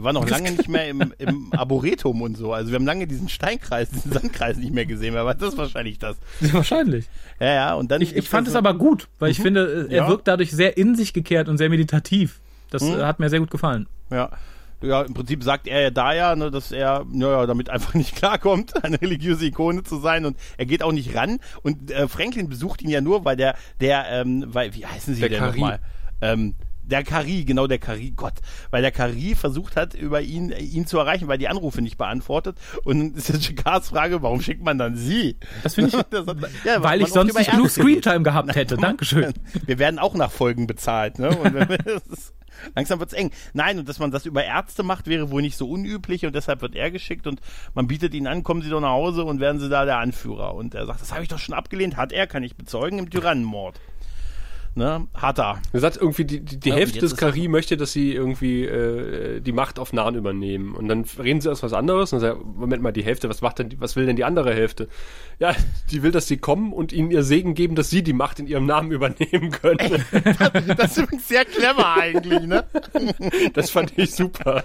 wir waren noch lange nicht mehr im, im Arboretum und so. Also wir haben lange diesen Steinkreis, diesen Sandkreis nicht mehr gesehen. Aber das ist wahrscheinlich das. Ja, wahrscheinlich. Ja, ja, und dann. Ich, ich fand es so- aber gut, weil ich finde, äh, er Ja. wirkt dadurch sehr in sich gekehrt und sehr meditativ. Das Mhm. äh, hat mir sehr gut gefallen. Ja. Ja, im Prinzip sagt er ja da ja, ne, dass er naja, damit einfach nicht klarkommt, eine religiöse Ikone zu sein und er geht auch nicht ran. Und äh, Franklin besucht ihn ja nur, weil der, der, ähm, weil, wie heißen sie Der denn nochmal? Ähm, der Kari, genau der Kari, Gott, weil der Kari versucht hat, über ihn, äh, ihn zu erreichen, weil die Anrufe nicht beantwortet. Und dann ist jetzt Jacquards Frage, warum schickt man dann sie? Das finde ich, Das hat- ja, weil ich sonst nicht genug. Screentime gehabt hätte. Dankeschön. Wir werden auch nach Folgen bezahlt, ne? Langsam wird's eng. Nein, und dass man das über Ärzte macht, wäre wohl nicht so unüblich und deshalb wird er geschickt und man bietet ihn an, kommen Sie doch nach Hause und werden Sie da der Anführer. Und er sagt, das habe ich doch schon abgelehnt, hat er, kann ich bezeugen, im Tyrannenmord. Ne? Harter. Er sagt irgendwie, die, die, die ja, Hälfte des Kari möchte, dass sie irgendwie äh, die Macht auf Nahen übernehmen. Und dann reden sie erst was anderes und sagen, Moment mal, die Hälfte, was macht denn, was will denn die andere Hälfte? Ja, die will, dass sie kommen und ihnen ihr Segen geben, dass sie die Macht in ihrem Namen übernehmen können. das ist übrigens sehr clever eigentlich, ne? Das fand ich super.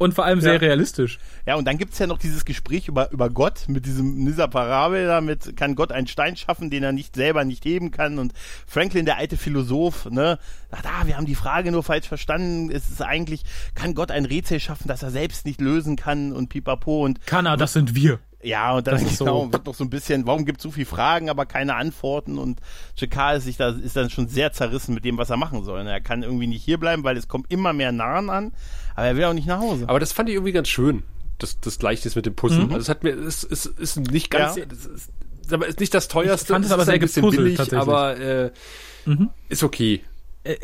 Und vor allem sehr ja. realistisch. Ja, und dann gibt's ja noch dieses Gespräch über, über Gott mit diesem, dieser Parabel da mit, kann Gott einen Stein schaffen, den er nicht selber nicht heben kann und Franklin, der alte Philosoph, ne, sagt, ah, wir haben die Frage nur falsch verstanden, es ist eigentlich, kann Gott ein Rätsel schaffen, das er selbst nicht lösen kann und pipapo und. Kann er, das sind wir. Ja, und dann genau, so. wird noch so ein bisschen, warum gibt es so viele Fragen, aber keine Antworten und Jakar ist sich da, ist dann schon sehr zerrissen mit dem, was er machen soll. Er kann irgendwie nicht hierbleiben, weil es kommt immer mehr Nahen an, aber er will auch nicht nach Hause. Aber das fand ich irgendwie ganz schön, das, das Gleichnis mit dem Pussen. Mhm. Also es hat mir, es ist, ist nicht ganz, ja. es ist, aber ist nicht das teuerste. Ich fand es aber sehr gepuzzelt, aber äh, mhm. ist okay. Äh,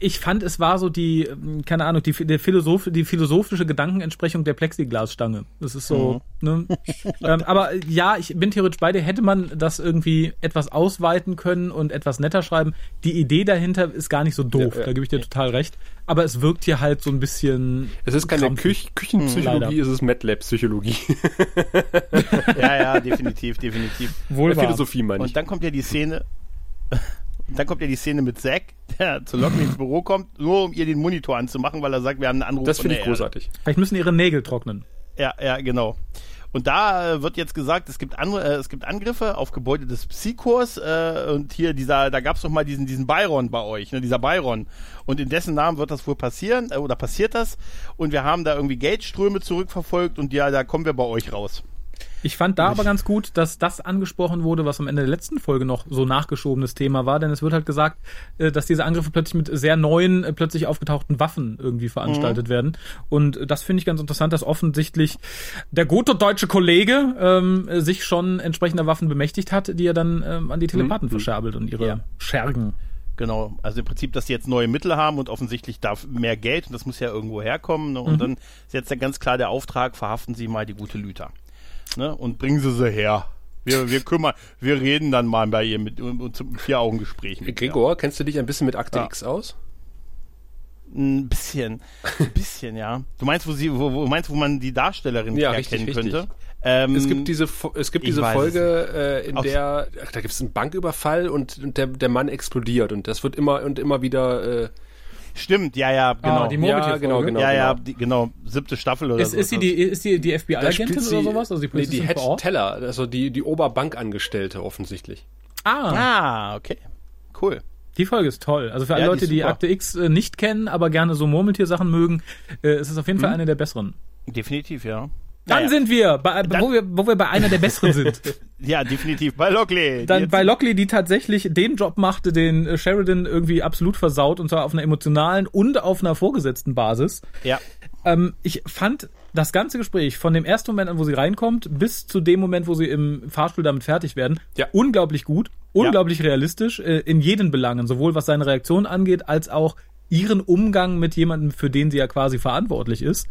ich fand, es war so die, ähm, keine Ahnung, die, der Philosoph, die philosophische Gedankenentsprechung der Plexiglasstange. Das ist so, mhm. ne? ähm, aber ja, ich bin theoretisch bei dir. Hätte man das irgendwie etwas ausweiten können und etwas netter schreiben. Die Idee dahinter ist gar nicht so doof. Ja, da gebe ich dir ja. total recht. Aber es wirkt hier halt so ein bisschen. Es ist keine Küch Küchenpsychologie, mhm, es ist MATLAB-Psychologie. ja, ja, definitiv, definitiv. Wohl Philosophie meine ich. Und dann kommt ja die Szene. Dann kommt ja die Szene mit Zack, der zu Locken ins Büro kommt, nur um ihr den Monitor anzumachen, weil er sagt, wir haben einen Anruf. Das finde ich großartig. Vielleicht müssen ihre Nägel trocknen. Ja, ja, genau. Und da äh, wird jetzt gesagt, es gibt, andere, äh, es gibt Angriffe auf Gebäude des Psychors äh, und hier dieser, da gab es noch mal diesen, diesen Byron bei euch, ne, dieser Byron. Und in dessen Namen wird das wohl passieren äh, oder passiert das. Und wir haben da irgendwie Geldströme zurückverfolgt und ja, da kommen wir bei euch raus. Ich fand da aber ganz gut, dass das angesprochen wurde, was am Ende der letzten Folge noch so nachgeschobenes Thema war, denn es wird halt gesagt, äh, dass diese Angriffe plötzlich mit sehr neuen, äh, plötzlich aufgetauchten Waffen irgendwie veranstaltet mhm. werden. Und das finde ich ganz interessant, dass offensichtlich der gute deutsche Kollege ähm, sich schon entsprechender Waffen bemächtigt hat, die er dann ähm, an die Telepathen mhm. verscherbelt und ihre ja. Schergen. Genau, also im Prinzip, dass sie jetzt neue Mittel haben und offensichtlich darf mehr Geld und das muss ja irgendwo herkommen. Ne? Und mhm. dann ist jetzt ja ganz klar der Auftrag, verhaften Sie mal die gute Lüter ne, und bringen Sie sie her. Wir, wir kümmern, wir reden dann mal bei ihr mit, mit, mit vier Augen Gesprächen. Gregor, kennst du dich ein bisschen mit Akte ja. X aus? Ein bisschen, ein bisschen, ja. Du meinst, wo sie, wo, wo meinst, wo man die Darstellerin ja, erkennen richtig, könnte? Ähm, es gibt diese, es gibt diese Folge, äh, in der, ach, da gibt es einen Banküberfall und, und der, der Mann explodiert und das wird immer und immer wieder äh, Stimmt, ja, ja, genau. Ah, die ja, genau, genau. Ja, ja, die, genau, siebte Staffel oder ist, so. Ist sie die, ist die, die FBI-Agentin oder sowas? Also die nee, die Head Teller, also die, die Oberbankangestellte offensichtlich. Ah. Ah, okay. Cool. Die Folge ist toll. Also für alle ja, Leute, die, die Akte X äh, nicht kennen, aber gerne so Murmeltier-Sachen mögen, äh, ist es auf jeden hm. Fall eine der besseren. Definitiv, ja. Dann naja. sind wir, bei, Dann, wo wir, wo wir bei einer der besseren sind. ja, definitiv. Bei Lockley. Dann bei Lockley, die tatsächlich den Job machte, den äh, Sheridan irgendwie absolut versaut, und zwar auf einer emotionalen und auf einer vorgesetzten Basis. Ja. Ähm, ich fand das ganze Gespräch von dem ersten Moment an, wo sie reinkommt, bis zu dem Moment, wo sie im Fahrstuhl damit fertig werden, ja. unglaublich gut, unglaublich ja. realistisch äh, in jeden Belangen, sowohl was seine Reaktion angeht, als auch ihren Umgang mit jemandem, für den sie ja quasi verantwortlich ist.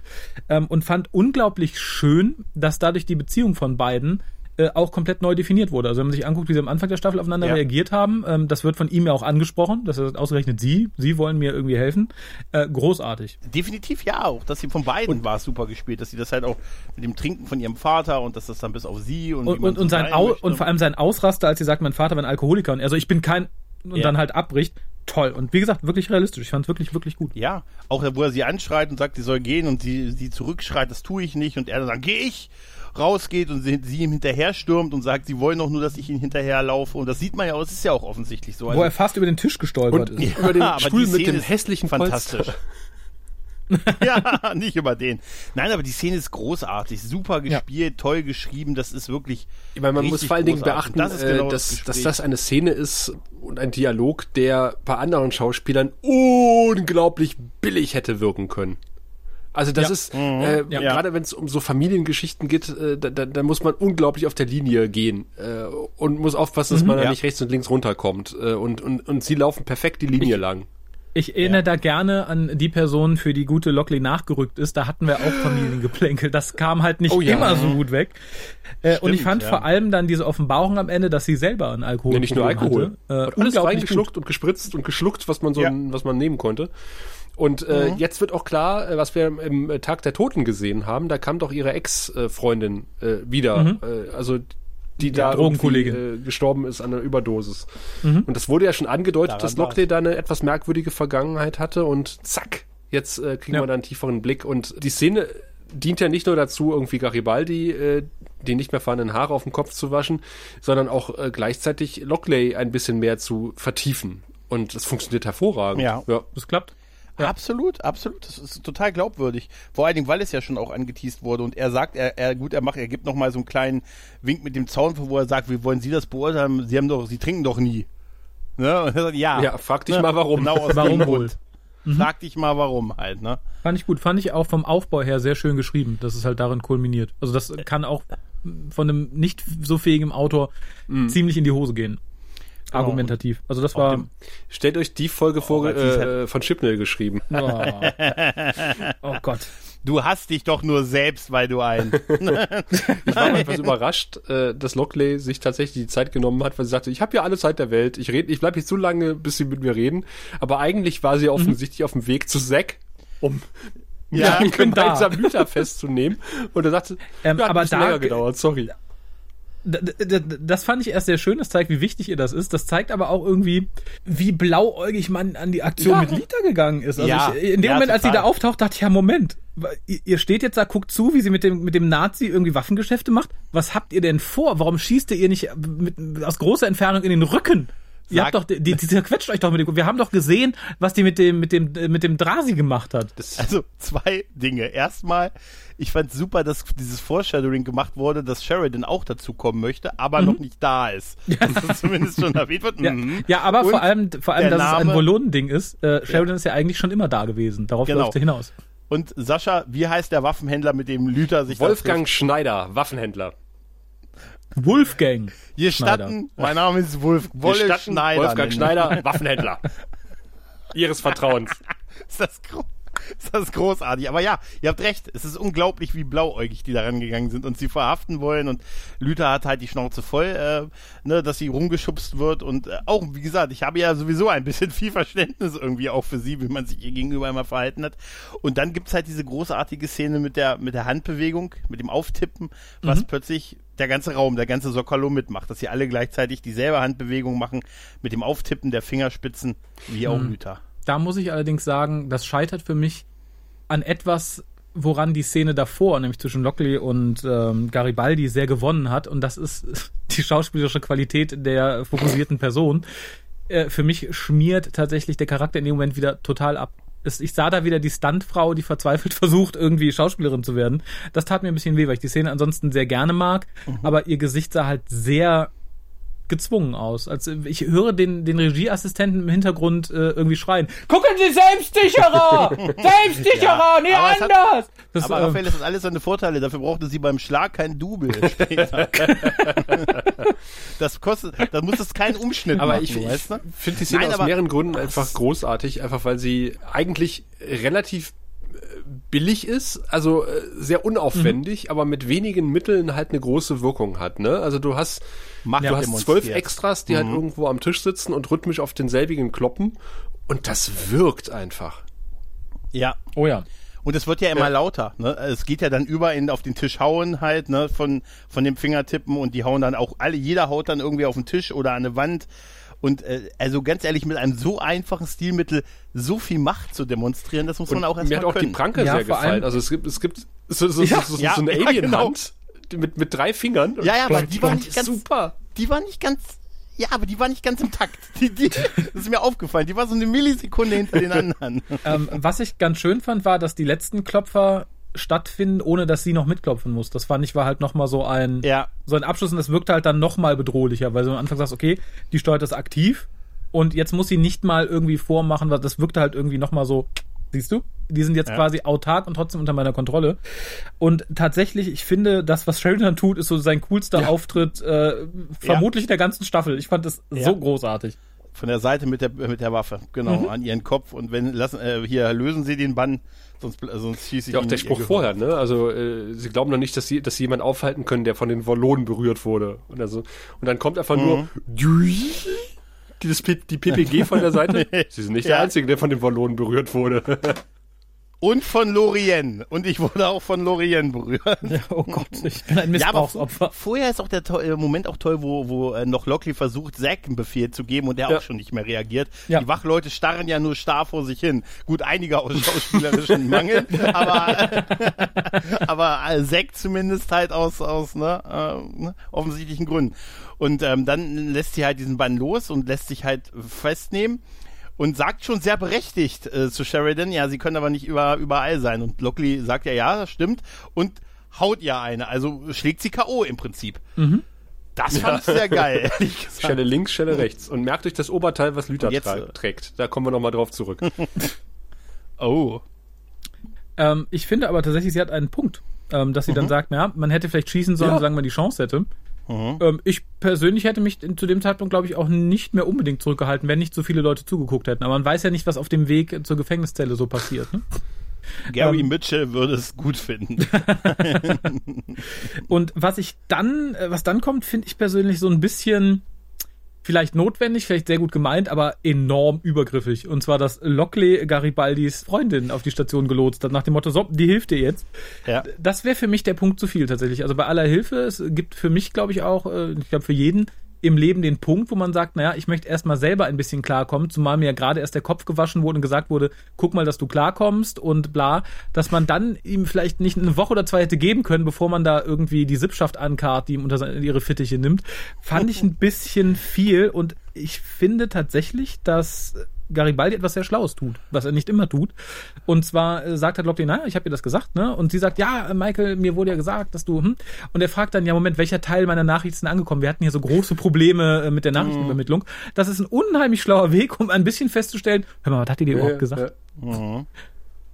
Ähm, und fand unglaublich schön, dass dadurch die Beziehung von beiden äh, auch komplett neu definiert wurde. Also wenn man sich anguckt, wie sie am Anfang der Staffel aufeinander ja. reagiert haben, ähm, das wird von ihm ja auch angesprochen, dass er ausgerechnet sie, sie wollen mir irgendwie helfen. Äh, großartig. Definitiv ja auch, dass sie von beiden und, war super gespielt, dass sie das halt auch mit dem Trinken von ihrem Vater und dass das dann bis auf sie und und, und, und sein Au und vor allem sein Ausraster, als sie sagt, mein Vater war ein Alkoholiker und also ich bin kein und ja. dann halt abbricht toll. Und wie gesagt, wirklich realistisch. Ich fand es wirklich, wirklich gut. Ja, auch wo er sie anschreit und sagt, sie soll gehen und sie, sie zurückschreit, das tue ich nicht. Und er dann sagt, geh ich! rausgeht und sie, sie ihm hinterher stürmt und sagt, sie wollen doch nur, dass ich ihn hinterherlaufe. Und das sieht man ja, es ist ja auch offensichtlich so. Also, wo er fast über den Tisch gestolpert und, ist. Ja, über den Stuhl mit dem hässlichen Fantastisch. ja, nicht über den. Nein, aber die Szene ist großartig, super gespielt, ja. toll geschrieben, das ist wirklich. Ich meine, man muss vor allen Dingen beachten, das äh, genau dass, das dass das eine Szene ist und ein Dialog, der bei anderen Schauspielern unglaublich billig hätte wirken können. Also das ja. ist, mhm. äh, ja. gerade wenn es um so Familiengeschichten geht, äh, da, da, da, muss man unglaublich auf der Linie gehen äh, und muss aufpassen, dass mhm. man da nicht rechts und links runterkommt. Äh, und, und, und sie laufen perfekt die Linie ich, lang. Ich erinnere ja. da gerne an die Person, für die gute Lockley nachgerückt ist. Da hatten wir auch Familiengeplänkel. Das kam halt nicht oh, ja. immer so gut weg. Äh, Stimmt, und ich fand ja. vor allem dann diese Offenbarung am Ende, dass sie selber einen Alkohol ja, nicht nur Alkohol, hatte. Äh, alles reingeschluckt und gespritzt und geschluckt, was man so, was man nehmen konnte. Und äh, mhm. jetzt wird auch klar, äh, was wir im Tag der Toten gesehen haben. Da kam doch ihre Ex-Freundin äh, wieder. Mhm. Äh, also die da äh, gestorben ist an einer Überdosis. Mhm. Und das wurde ja schon angedeutet, Daran dass Lockley da eine etwas merkwürdige Vergangenheit hatte und zack, jetzt äh, kriegen ja. wir da einen tieferen Blick. Und die Szene dient ja nicht nur dazu, irgendwie Garibaldi äh, die nicht mehr vorhandenen Haare auf dem Kopf zu waschen, sondern auch äh, gleichzeitig Lockley ein bisschen mehr zu vertiefen. Und das funktioniert hervorragend. Ja, ja. das klappt. Ja. Absolut, absolut. Das ist total glaubwürdig. Vor allen Dingen, weil es ja schon auch angeteased wurde und er sagt, er, er gut, er macht, er gibt noch mal so einen kleinen Wink mit dem Zaun, wo er sagt, wie wollen Sie das beurteilen? Sie haben doch, Sie trinken doch nie. Ne? Und er sagt, ja. Ja, frag dich ne? mal warum. Genau aus warum wohl? Mhm. Frag dich mal warum halt, ne? Fand ich gut. Fand ich auch vom Aufbau her sehr schön geschrieben, dass es halt darin kulminiert. Also das kann auch von einem nicht so fähigen Autor mhm. ziemlich in die Hose gehen. Genau. argumentativ. Also das war. Dem, stellt euch die Folge vor, oh, äh, von Chipnell geschrieben. Oh. oh Gott. Du hast dich doch nur selbst, weil du ein. ich war mal etwas überrascht, äh, dass Lockley sich tatsächlich die Zeit genommen hat, weil sie sagte, ich habe ja alle Zeit der Welt, ich rede, ich bleibe jetzt so lange, bis sie mit mir reden. Aber eigentlich war sie mhm. offensichtlich mhm. auf dem Weg zu Zack, um ja, ja gemeinsam Lüter festzunehmen. Und er sagte, ähm, ja, hat aber da, länger gedauert, sorry das fand ich erst sehr schön. Das zeigt, wie wichtig ihr das ist. Das zeigt aber auch irgendwie, wie blauäugig man an die Aktion ja. mit Lita gegangen ist. Also ja. ich, in dem ja, Moment, total. als sie da auftaucht, dachte ich, ja, Moment. Ihr steht jetzt da, guckt zu, wie sie mit dem, mit dem Nazi irgendwie Waffengeschäfte macht. Was habt ihr denn vor? Warum schießt ihr nicht mit, aus großer Entfernung in den Rücken? Ihr habt doch, die, die zerquetscht euch doch mit dem. Wir haben doch gesehen, was die mit dem, mit dem, mit dem Drasi gemacht hat. also zwei Dinge. Erstmal, ich fand super, dass dieses Foreshadowing gemacht wurde, dass Sheridan auch dazu kommen möchte, aber mhm. noch nicht da ist. Dass das zumindest schon erwähnt wird. Ja, mhm. ja aber Und vor allem, vor allem, dass Name, es ein Volonending ist. Äh, Sheridan ja. ist ja eigentlich schon immer da gewesen. Darauf genau. läuft er hinaus. Und Sascha, wie heißt der Waffenhändler, mit dem Lüther sich Wolfgang Schneider, Waffenhändler. Wolfgang. Gestatten, mein Name ist Wolf, Wolle Schneider. Wolfgang Schneider, Waffenhändler. Ihres Vertrauens. ist das ist das großartig. Aber ja, ihr habt recht. Es ist unglaublich, wie blauäugig die da rangegangen sind und sie verhaften wollen. Und Lüther hat halt die Schnauze voll, äh, ne, dass sie rumgeschubst wird. Und äh, auch, wie gesagt, ich habe ja sowieso ein bisschen viel Verständnis irgendwie auch für sie, wie man sich ihr gegenüber immer verhalten hat. Und dann gibt's halt diese großartige Szene mit der, mit der Handbewegung, mit dem Auftippen, was mhm. plötzlich der ganze Raum, der ganze Sokolo mitmacht, dass sie alle gleichzeitig dieselbe Handbewegung machen mit dem Auftippen der Fingerspitzen, wie auch. Lüther. Da muss ich allerdings sagen, das scheitert für mich an etwas, woran die Szene davor, nämlich zwischen Lockley und ähm, Garibaldi, sehr gewonnen hat. Und das ist die schauspielerische Qualität der fokussierten Person. Äh, für mich schmiert tatsächlich der Charakter in dem Moment wieder total ab. Ich sah da wieder die Stuntfrau, die verzweifelt versucht, irgendwie Schauspielerin zu werden. Das tat mir ein bisschen weh, weil ich die Szene ansonsten sehr gerne mag. Mhm. Aber ihr Gesicht sah halt sehr gezwungen aus. Also ich höre den, den Regieassistenten im Hintergrund äh, irgendwie schreien, gucken Sie selbstsicherer! selbstsicherer, ja, nee, anders! Hat, das, aber Raphael, das ist alles seine Vorteile. Dafür brauchte sie beim Schlag kein Double das kostet, da muss es keinen Umschnitt aber machen, ich, ich finde die Szene Nein, aus mehreren Gründen einfach großartig, einfach weil sie eigentlich relativ billig ist, also äh, sehr unaufwendig, mhm. aber mit wenigen Mitteln halt eine große Wirkung hat. Ne? Also du hast, Macht du hast zwölf Extras, die halt mhm. halt irgendwo am Tisch sitzen und rhythmisch auf denselbigen kloppen und das wirkt einfach. Ja. Oh ja. Und es wird ja immer ja. lauter. Ne? Es geht ja dann über in auf den Tisch hauen halt ne von von dem Fingertippen und die hauen dann auch alle. Jeder haut dann irgendwie auf den Tisch oder an eine Wand. Und äh, also ganz ehrlich, mit einem so einfachen Stilmittel so viel Macht zu demonstrieren, das muss man auch erstmal Mir hat auch können. die Pranke ja, sehr gefallen. Also es gibt, es gibt so, so, ja, so, so, ja, so eine Alien-Hand genau. mit, mit drei Fingern. Ja, ja, aber die war nicht ganz super. Die war nicht ganz ja, aber die war nicht ganz im Takt. Die, die, das ist mir aufgefallen. Die war so eine Millisekunde hinter den anderen. ähm, was ich ganz schön fand, war, dass die letzten Klopfer stattfinden, ohne dass sie noch mitklopfen muss. Das fand ich war halt nochmal so ein, ja. so ein Abschluss und das wirkte halt dann nochmal bedrohlicher, weil du am Anfang sagst, okay, die steuert das aktiv und jetzt muss sie nicht mal irgendwie vormachen, weil das wirkte halt irgendwie nochmal so, siehst du? Die sind jetzt ja. quasi autark und trotzdem unter meiner Kontrolle. Und tatsächlich, ich finde, das, was Sheridan tut, ist so sein coolster ja. Auftritt, äh, vermutlich ja. der ganzen Staffel. Ich fand das so großartig Von der Seite mit der, mit der Waffe, genau, mhm. an ihren Kopf. Und wenn, lassen, äh, hier lösen sie den Bann, sonst, sonst schieße ich Ja, auch der Spruch vorher, ne? Also, äh, sie glauben noch nicht, dass sie, dass sie jemanden aufhalten können, der von den Wallonen berührt wurde. Und, also, und dann kommt einfach mhm. nur dieses, die PPG von der Seite. sie sind nicht ja. der Einzige, der von den Wallonen berührt wurde. Und von Lorien. Und ich wurde auch von Lorien berührt. Ja, oh Gott, ich bin ein Missbrauchsopfer. Ja, vorher ist auch der äh, Moment auch toll, wo, wo äh, noch Lockley versucht, Zack einen Befehl zu geben und der ja. auch schon nicht mehr reagiert. Ja. Die Wachleute starren ja nur starr vor sich hin. Gut, einige aus schauspielerischen Mangel, aber, aber äh, Zack zumindest halt aus, aus ne, äh, ne, offensichtlichen Gründen. Und ähm, dann lässt sie halt diesen Bann los und lässt sich halt festnehmen und sagt schon sehr berechtigt äh, zu Sheridan, ja, sie können aber nicht über, überall sein. Und Lockley sagt ja, ja, das stimmt. Und haut ihr eine. Also schlägt sie K.O. im Prinzip. Mhm. Das fand ja. ich sehr geil, ehrlich gesagt. Schelle links, Schelle rechts. Und merkt euch das Oberteil, was Lüther Jetzt, tra trägt. Da kommen wir nochmal drauf zurück. oh. Ähm, ich finde aber tatsächlich, sie hat einen Punkt. Ähm, dass sie mhm. dann sagt, ja, man hätte vielleicht schießen sollen, ja. solange man die Chance hätte. Mhm. Ähm, ich persönlich hätte mich zu dem Zeitpunkt, glaube ich, auch nicht mehr unbedingt zurückgehalten, wenn nicht so viele Leute zugeguckt hätten. Aber man weiß ja nicht, was auf dem Weg zur Gefängniszelle so passiert. Ne? Gary ähm, Mitchell würde es gut finden. und was ich dann, äh, was dann kommt, finde ich persönlich so ein bisschen vielleicht notwendig, vielleicht sehr gut gemeint, aber enorm übergriffig. Und zwar, dass Lockley Garibaldis Freundin auf die Station gelotst hat, nach dem Motto, so, die hilft dir jetzt. Ja. Das wäre für mich der Punkt zu viel tatsächlich. Also bei aller Hilfe, es gibt für mich, glaube ich, auch, äh, ich glaube für jeden, im Leben den Punkt, wo man sagt, naja, ich möchte erstmal selber ein bisschen klarkommen, zumal mir ja gerade erst der Kopf gewaschen wurde und gesagt wurde, guck mal, dass du klarkommst und bla, dass man dann ihm vielleicht nicht eine Woche oder zwei hätte geben können, bevor man da irgendwie die Sippschaft ankarrt, die ihm unter ihre Fittiche nimmt, fand ich ein bisschen viel und ich finde tatsächlich, dass Garibaldi etwas sehr Schlaues tut, was er nicht immer tut. Und zwar äh, sagt er, glaubt ihr, naja, ich habe ihr das gesagt, ne? Und sie sagt, ja, äh, Michael, mir wurde ja gesagt, dass du, hm? Und er fragt dann, ja, Moment, welcher Teil meiner Nachrichten angekommen? Wir hatten hier so große Probleme äh, mit der Nachrichtenübermittlung. Das ist ein unheimlich schlauer Weg, um ein bisschen festzustellen, hör mal, was hat die dir überhaupt gesagt? Ja. Mhm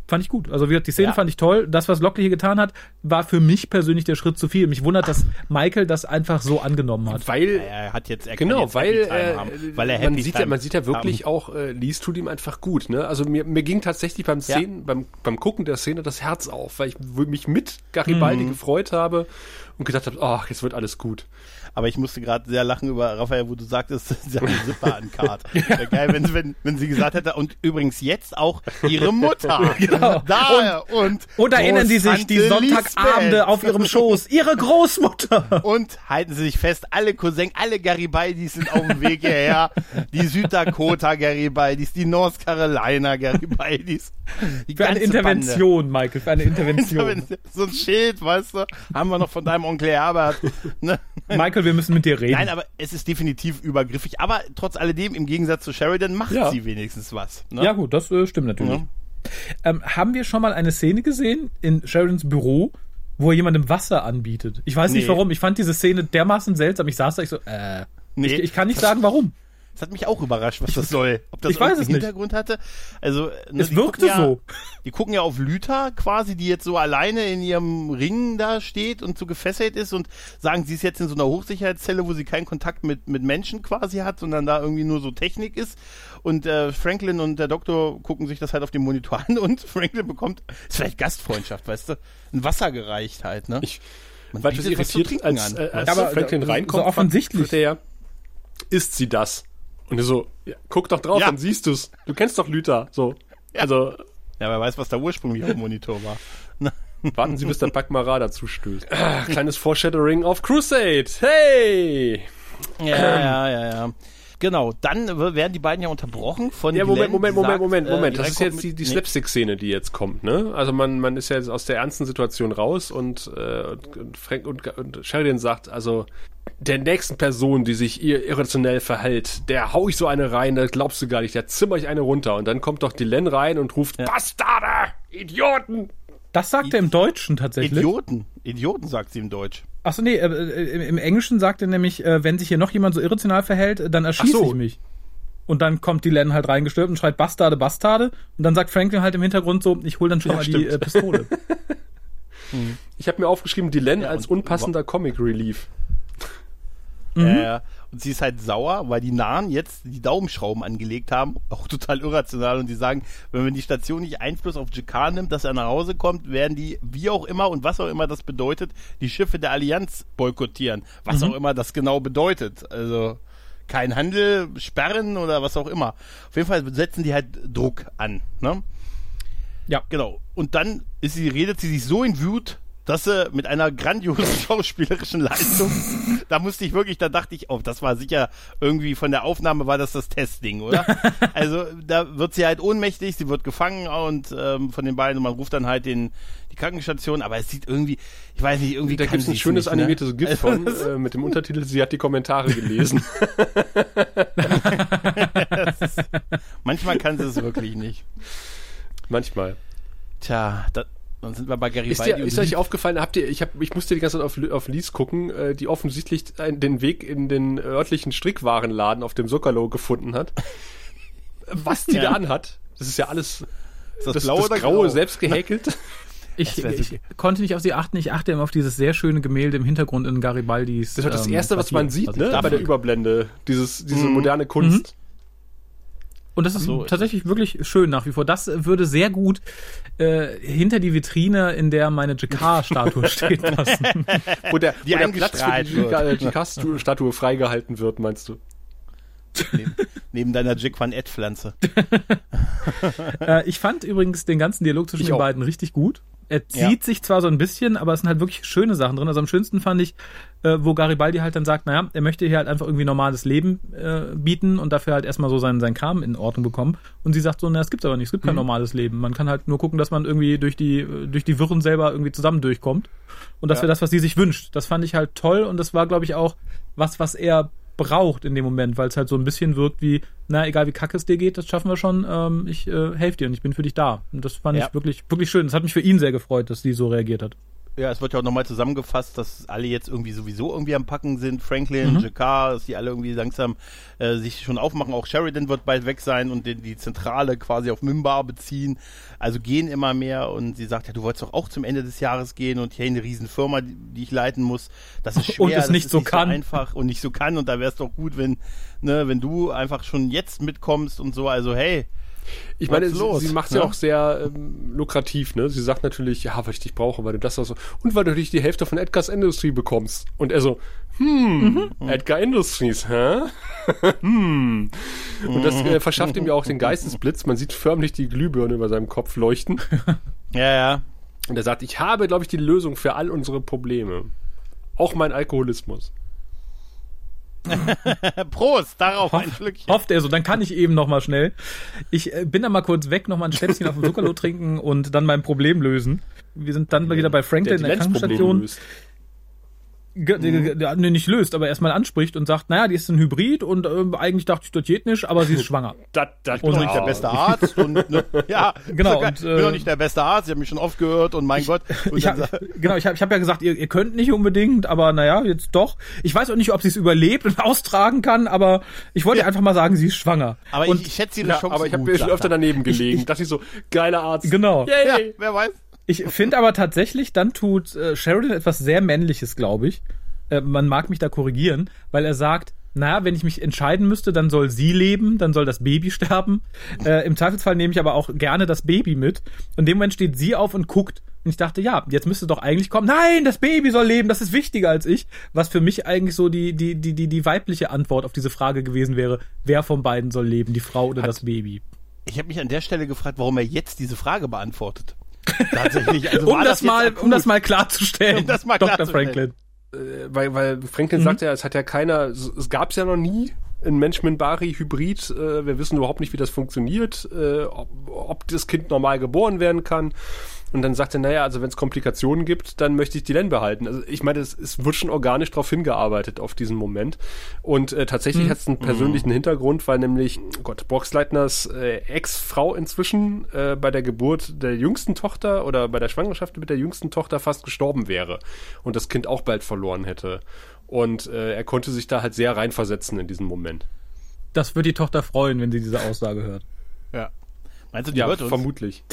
fand ich gut. Also wie gesagt, die Szene ja. fand ich toll. Das, was Lockley hier getan hat, war für mich persönlich der Schritt zu viel. Mich wundert, dass Michael das einfach so angenommen hat. Weil er hat jetzt er genau, weil, äh, weil er man sieht ja, man sieht ja wirklich haben. auch, äh, Lee tut ihm einfach gut. Ne? Also mir, mir ging tatsächlich beim Szenen, ja. beim beim gucken der Szene das Herz auf, weil ich mich mit Garibaldi mhm. gefreut habe und gedacht habe, ach, jetzt wird alles gut. Aber ich musste gerade sehr lachen über Raphael, wo du sagtest, sie hat eine Zipper an Kart. Wäre geil, wenn, wenn, wenn sie gesagt hätte, und übrigens jetzt auch ihre Mutter. genau. Da und, und Oder erinnern Sie sich die Sonntagabende auf ihrem Schoß, ihre Großmutter. Und halten Sie sich fest, alle Cousin, alle Garibaldis sind auf dem Weg hierher. Die Süddakota Garibaldis, die North Carolina Garibaldis. Die für eine Intervention, Bande. Michael, für eine Intervention. so ein Schild, weißt du, haben wir noch von deinem Onkel Herbert. Ne? Michael, wir müssen mit dir reden. Nein, aber es ist definitiv übergriffig. Aber trotz alledem, im Gegensatz zu Sheridan, macht ja. sie wenigstens was. Ne? Ja gut, das äh, stimmt natürlich. Ja. Ähm, haben wir schon mal eine Szene gesehen in Sheridans Büro, wo er jemandem Wasser anbietet? Ich weiß nee. nicht warum. Ich fand diese Szene dermaßen seltsam. Ich saß da, ich so, äh, nee. ich, ich kann nicht sagen warum. Das hat mich auch überrascht, was das soll. Ob das ich weiß es Hintergrund nicht. hatte. Also, ne, es wirkte ja, so. Die gucken ja auf Lüther quasi, die jetzt so alleine in ihrem Ring da steht und so gefesselt ist und sagen, sie ist jetzt in so einer Hochsicherheitszelle, wo sie keinen Kontakt mit, mit Menschen quasi hat, sondern da irgendwie nur so Technik ist. Und äh, Franklin und der Doktor gucken sich das halt auf dem Monitor an und Franklin bekommt, ist vielleicht Gastfreundschaft, weißt du, ein Wasser gereicht halt, ne? Ich, man weil das irritiert, als, äh, als aber, Franklin reinkommt, so offensichtlich. Ist sie das? Und er so, ja, guck doch drauf, ja. dann siehst du's. Du kennst doch Lüther. So. Ja. Also. Ja, wer weiß, was da ursprünglich auf dem Monitor war. Warten Sie, bis der Bagmara dazu stößt. Ah, kleines Foreshadowing auf Crusade. Hey! Ja, ja, ja, ja. Genau, dann werden die beiden ja unterbrochen von Ja, Moment, Glenn, Moment, Moment, sagt, Moment, Moment. Äh, das ist jetzt die, die Slapstick-Szene, die jetzt kommt, ne? Also man, man ist ja jetzt aus der ernsten Situation raus und, äh, und Frank und, und Sheridan sagt, also der nächsten Person, die sich ihr irrationell verhält, der hau ich so eine rein, das glaubst du gar nicht, der zimmer ich eine runter. Und dann kommt doch Dylan rein und ruft, ja. Bastarde! Idioten! Das sagt I er im Deutschen tatsächlich. Idioten. Idioten sagt sie im Deutsch. Achso, nee, äh, äh, im Englischen sagt er nämlich, äh, wenn sich hier noch jemand so irrational verhält, dann erschieße so. ich mich. Und dann kommt die Len halt reingestürmt und schreit Bastarde, Bastarde. Und dann sagt Franklin halt im Hintergrund so, ich hol dann schon ja, mal stimmt. die äh, Pistole. Ich habe mir aufgeschrieben, die Len ja, als unpassender Comic Relief. Mhm. Ja, Und sie ist halt sauer, weil die Nahen jetzt die Daumenschrauben angelegt haben, auch total irrational. Und die sagen, wenn man die Station nicht Einfluss auf Jakar nimmt, dass er nach Hause kommt, werden die, wie auch immer und was auch immer das bedeutet, die Schiffe der Allianz boykottieren. Was mhm. auch immer das genau bedeutet. Also kein Handel, sperren oder was auch immer. Auf jeden Fall setzen die halt Druck an. Ne? Ja. Genau. Und dann ist sie, redet sie sich so in Wut, dass sie mit einer grandiosen schauspielerischen Leistung, da musste ich wirklich, da dachte ich, oh, das war sicher irgendwie von der Aufnahme war das das Testding, oder? also da wird sie halt ohnmächtig, sie wird gefangen und ähm, von den beiden und man ruft dann halt den die Krankenstation, aber es sieht irgendwie, ich weiß nicht, irgendwie da gibt es ein schönes nicht, ne? animiertes ne? GIF von äh, mit dem Untertitel, sie hat die Kommentare gelesen. ist, manchmal kann sie es wirklich nicht. Manchmal. Tja, da, dann sind wir bei Gary Ist, dir, ist euch aufgefallen, habt ihr, ich, hab, ich musste die ganze Zeit auf, auf Lies gucken, äh, die offensichtlich den Weg in den örtlichen Strickwarenladen auf dem Sokalo gefunden hat. Was die ja. da anhat, das ist ja alles ist das, das, blaue das Graue grau? selbst gehäkelt. Ich, ich, konnte nicht auf sie achten, ich achte immer auf dieses sehr schöne Gemälde im Hintergrund in Garibaldis. Das ist das ähm, Erste, was man sieht, ne? Bei der Überblende. Dieses, diese mhm. moderne Kunst. Mhm. Und das ist so tatsächlich ist wirklich schön nach wie vor. Das würde sehr gut äh, hinter die Vitrine, in der meine Jakar-Statue steht, passen. wo der, die wo der Platz für die Jakar-Statue freigehalten wird, meinst du? neben, neben deiner Jack Van Ed Pflanze. äh, ich fand übrigens den ganzen Dialog zwischen ich den auch. beiden richtig gut. Er zieht ja. sich zwar so ein bisschen, aber es sind halt wirklich schöne Sachen drin. Also am schönsten fand ich, äh, wo Garibaldi halt dann sagt, naja, er möchte hier halt einfach irgendwie normales Leben äh, bieten und dafür halt erstmal so seinen, seinen Kram in Ordnung bekommen. Und sie sagt so, na, es gibt's aber nicht, es gibt kein mhm. normales Leben. Man kann halt nur gucken, dass man irgendwie durch die, durch die Wirren selber irgendwie zusammen durchkommt. Und das ja. wäre das, was sie sich wünscht. Das fand ich halt toll und das war, glaube ich, auch was, was er braucht in dem Moment, weil es halt so ein bisschen wirkt wie, na, egal wie kacke es dir geht, das schaffen wir schon, ähm, ich äh, helfe dir und ich bin für dich da. Und das fand ja. ich wirklich, wirklich schön. Das hat mich für ihn sehr gefreut, dass sie so reagiert hat. Ja, es wird ja auch nochmal zusammengefasst, dass alle jetzt irgendwie sowieso irgendwie am Packen sind. Franklin, mhm. Jakar, dass die alle irgendwie langsam äh, sich schon aufmachen. Auch Sheridan wird bald weg sein und die, die Zentrale quasi auf Mimbar beziehen. Also gehen immer mehr und sie sagt, ja, du wolltest doch auch zum Ende des Jahres gehen und hier eine Riesenfirma, die, die ich leiten muss. Das ist schwer, und es nicht so nicht kann. So einfach und nicht so kann und da wäre es doch gut, wenn, ne, wenn du einfach schon jetzt mitkommst und so. Also hey, ich meine, sie, sie macht es ja? ja auch sehr ähm, lukrativ, ne? Sie sagt natürlich, ja, weil ich dich brauche, weil du das so und weil du natürlich die Hälfte von Edgar's Industry bekommst. Und er so, hm, mhm. Edgar Industries, hä? hm. Und das äh, verschafft ihm ja auch den Geistesblitz. Man sieht förmlich die Glühbirne über seinem Kopf leuchten. ja, ja. Und er sagt, ich habe, glaube ich, die Lösung für all unsere Probleme. Auch mein Alkoholismus. Prost, darauf Hoff, ein Schlückchen. Hofft er so, dann kann ich eben noch mal schnell. Ich äh, bin da mal kurz weg, noch mal ein Schnäpschen auf dem Zuckerlo trinken und dann mein Problem lösen. Wir sind dann wieder bei Franklin in der Krankenstation. Löst mhm. nicht löst, aber erstmal anspricht und sagt, naja, die ist ein Hybrid und äh, eigentlich dachte ich, das geht nicht, aber sie ist schwanger. das, das, ich bin doch nicht der beste Arzt und ne, ja, genau. Und, äh, ich bin doch nicht der beste Arzt, ich habe mich schon oft gehört und mein ich, Gott. Und ich hab, genau, ich habe ich hab ja gesagt, ihr, ihr könnt nicht unbedingt, aber naja, jetzt doch. Ich weiß auch nicht, ob sie es überlebt und austragen kann, aber ich wollte ja. einfach mal sagen, sie ist schwanger. Aber und, ich, ich schätze ihre ja, Chance Aber ich habe schon öfter daneben gelegen, ich, dachte ich so, geiler Arzt. Genau. Yay. Ja, wer weiß. Ich finde aber tatsächlich, dann tut äh, Sheridan etwas sehr Männliches, glaube ich. Äh, man mag mich da korrigieren, weil er sagt, naja, wenn ich mich entscheiden müsste, dann soll sie leben, dann soll das Baby sterben. Äh, Im Zweifelsfall nehme ich aber auch gerne das Baby mit. Und in dem Moment steht sie auf und guckt. Und ich dachte, ja, jetzt müsste doch eigentlich kommen, nein, das Baby soll leben, das ist wichtiger als ich. Was für mich eigentlich so die, die, die, die, die weibliche Antwort auf diese Frage gewesen wäre, wer von beiden soll leben, die Frau oder Hat, das Baby. Ich habe mich an der Stelle gefragt, warum er jetzt diese Frage beantwortet. Tatsächlich. Also um, das, das mal, um das mal klarzustellen, um das mal Dr. Klarzustellen. Franklin äh, weil, weil Franklin mhm. sagt ja, es hat ja keiner, es gab es ja noch nie ein Mensch-Minbari-Hybrid. Äh, wir wissen überhaupt nicht, wie das funktioniert, äh, ob, ob das Kind normal geboren werden kann. Und dann sagt er, naja, also wenn es Komplikationen gibt, dann möchte ich die Len behalten. Also ich meine, es, es wird schon organisch darauf hingearbeitet, auf diesen Moment. Und äh, tatsächlich mhm. hat es einen persönlichen mhm. Hintergrund, weil nämlich, oh Gott, Boxleitners äh, Ex-Frau inzwischen äh, bei der Geburt der jüngsten Tochter oder bei der Schwangerschaft mit der jüngsten Tochter fast gestorben wäre und das Kind auch bald verloren hätte. Und äh, er konnte sich da halt sehr reinversetzen in diesen Moment. Das wird die Tochter freuen, wenn sie diese Aussage hört. Ja. Meinst du, die ja, hört uns? vermutlich.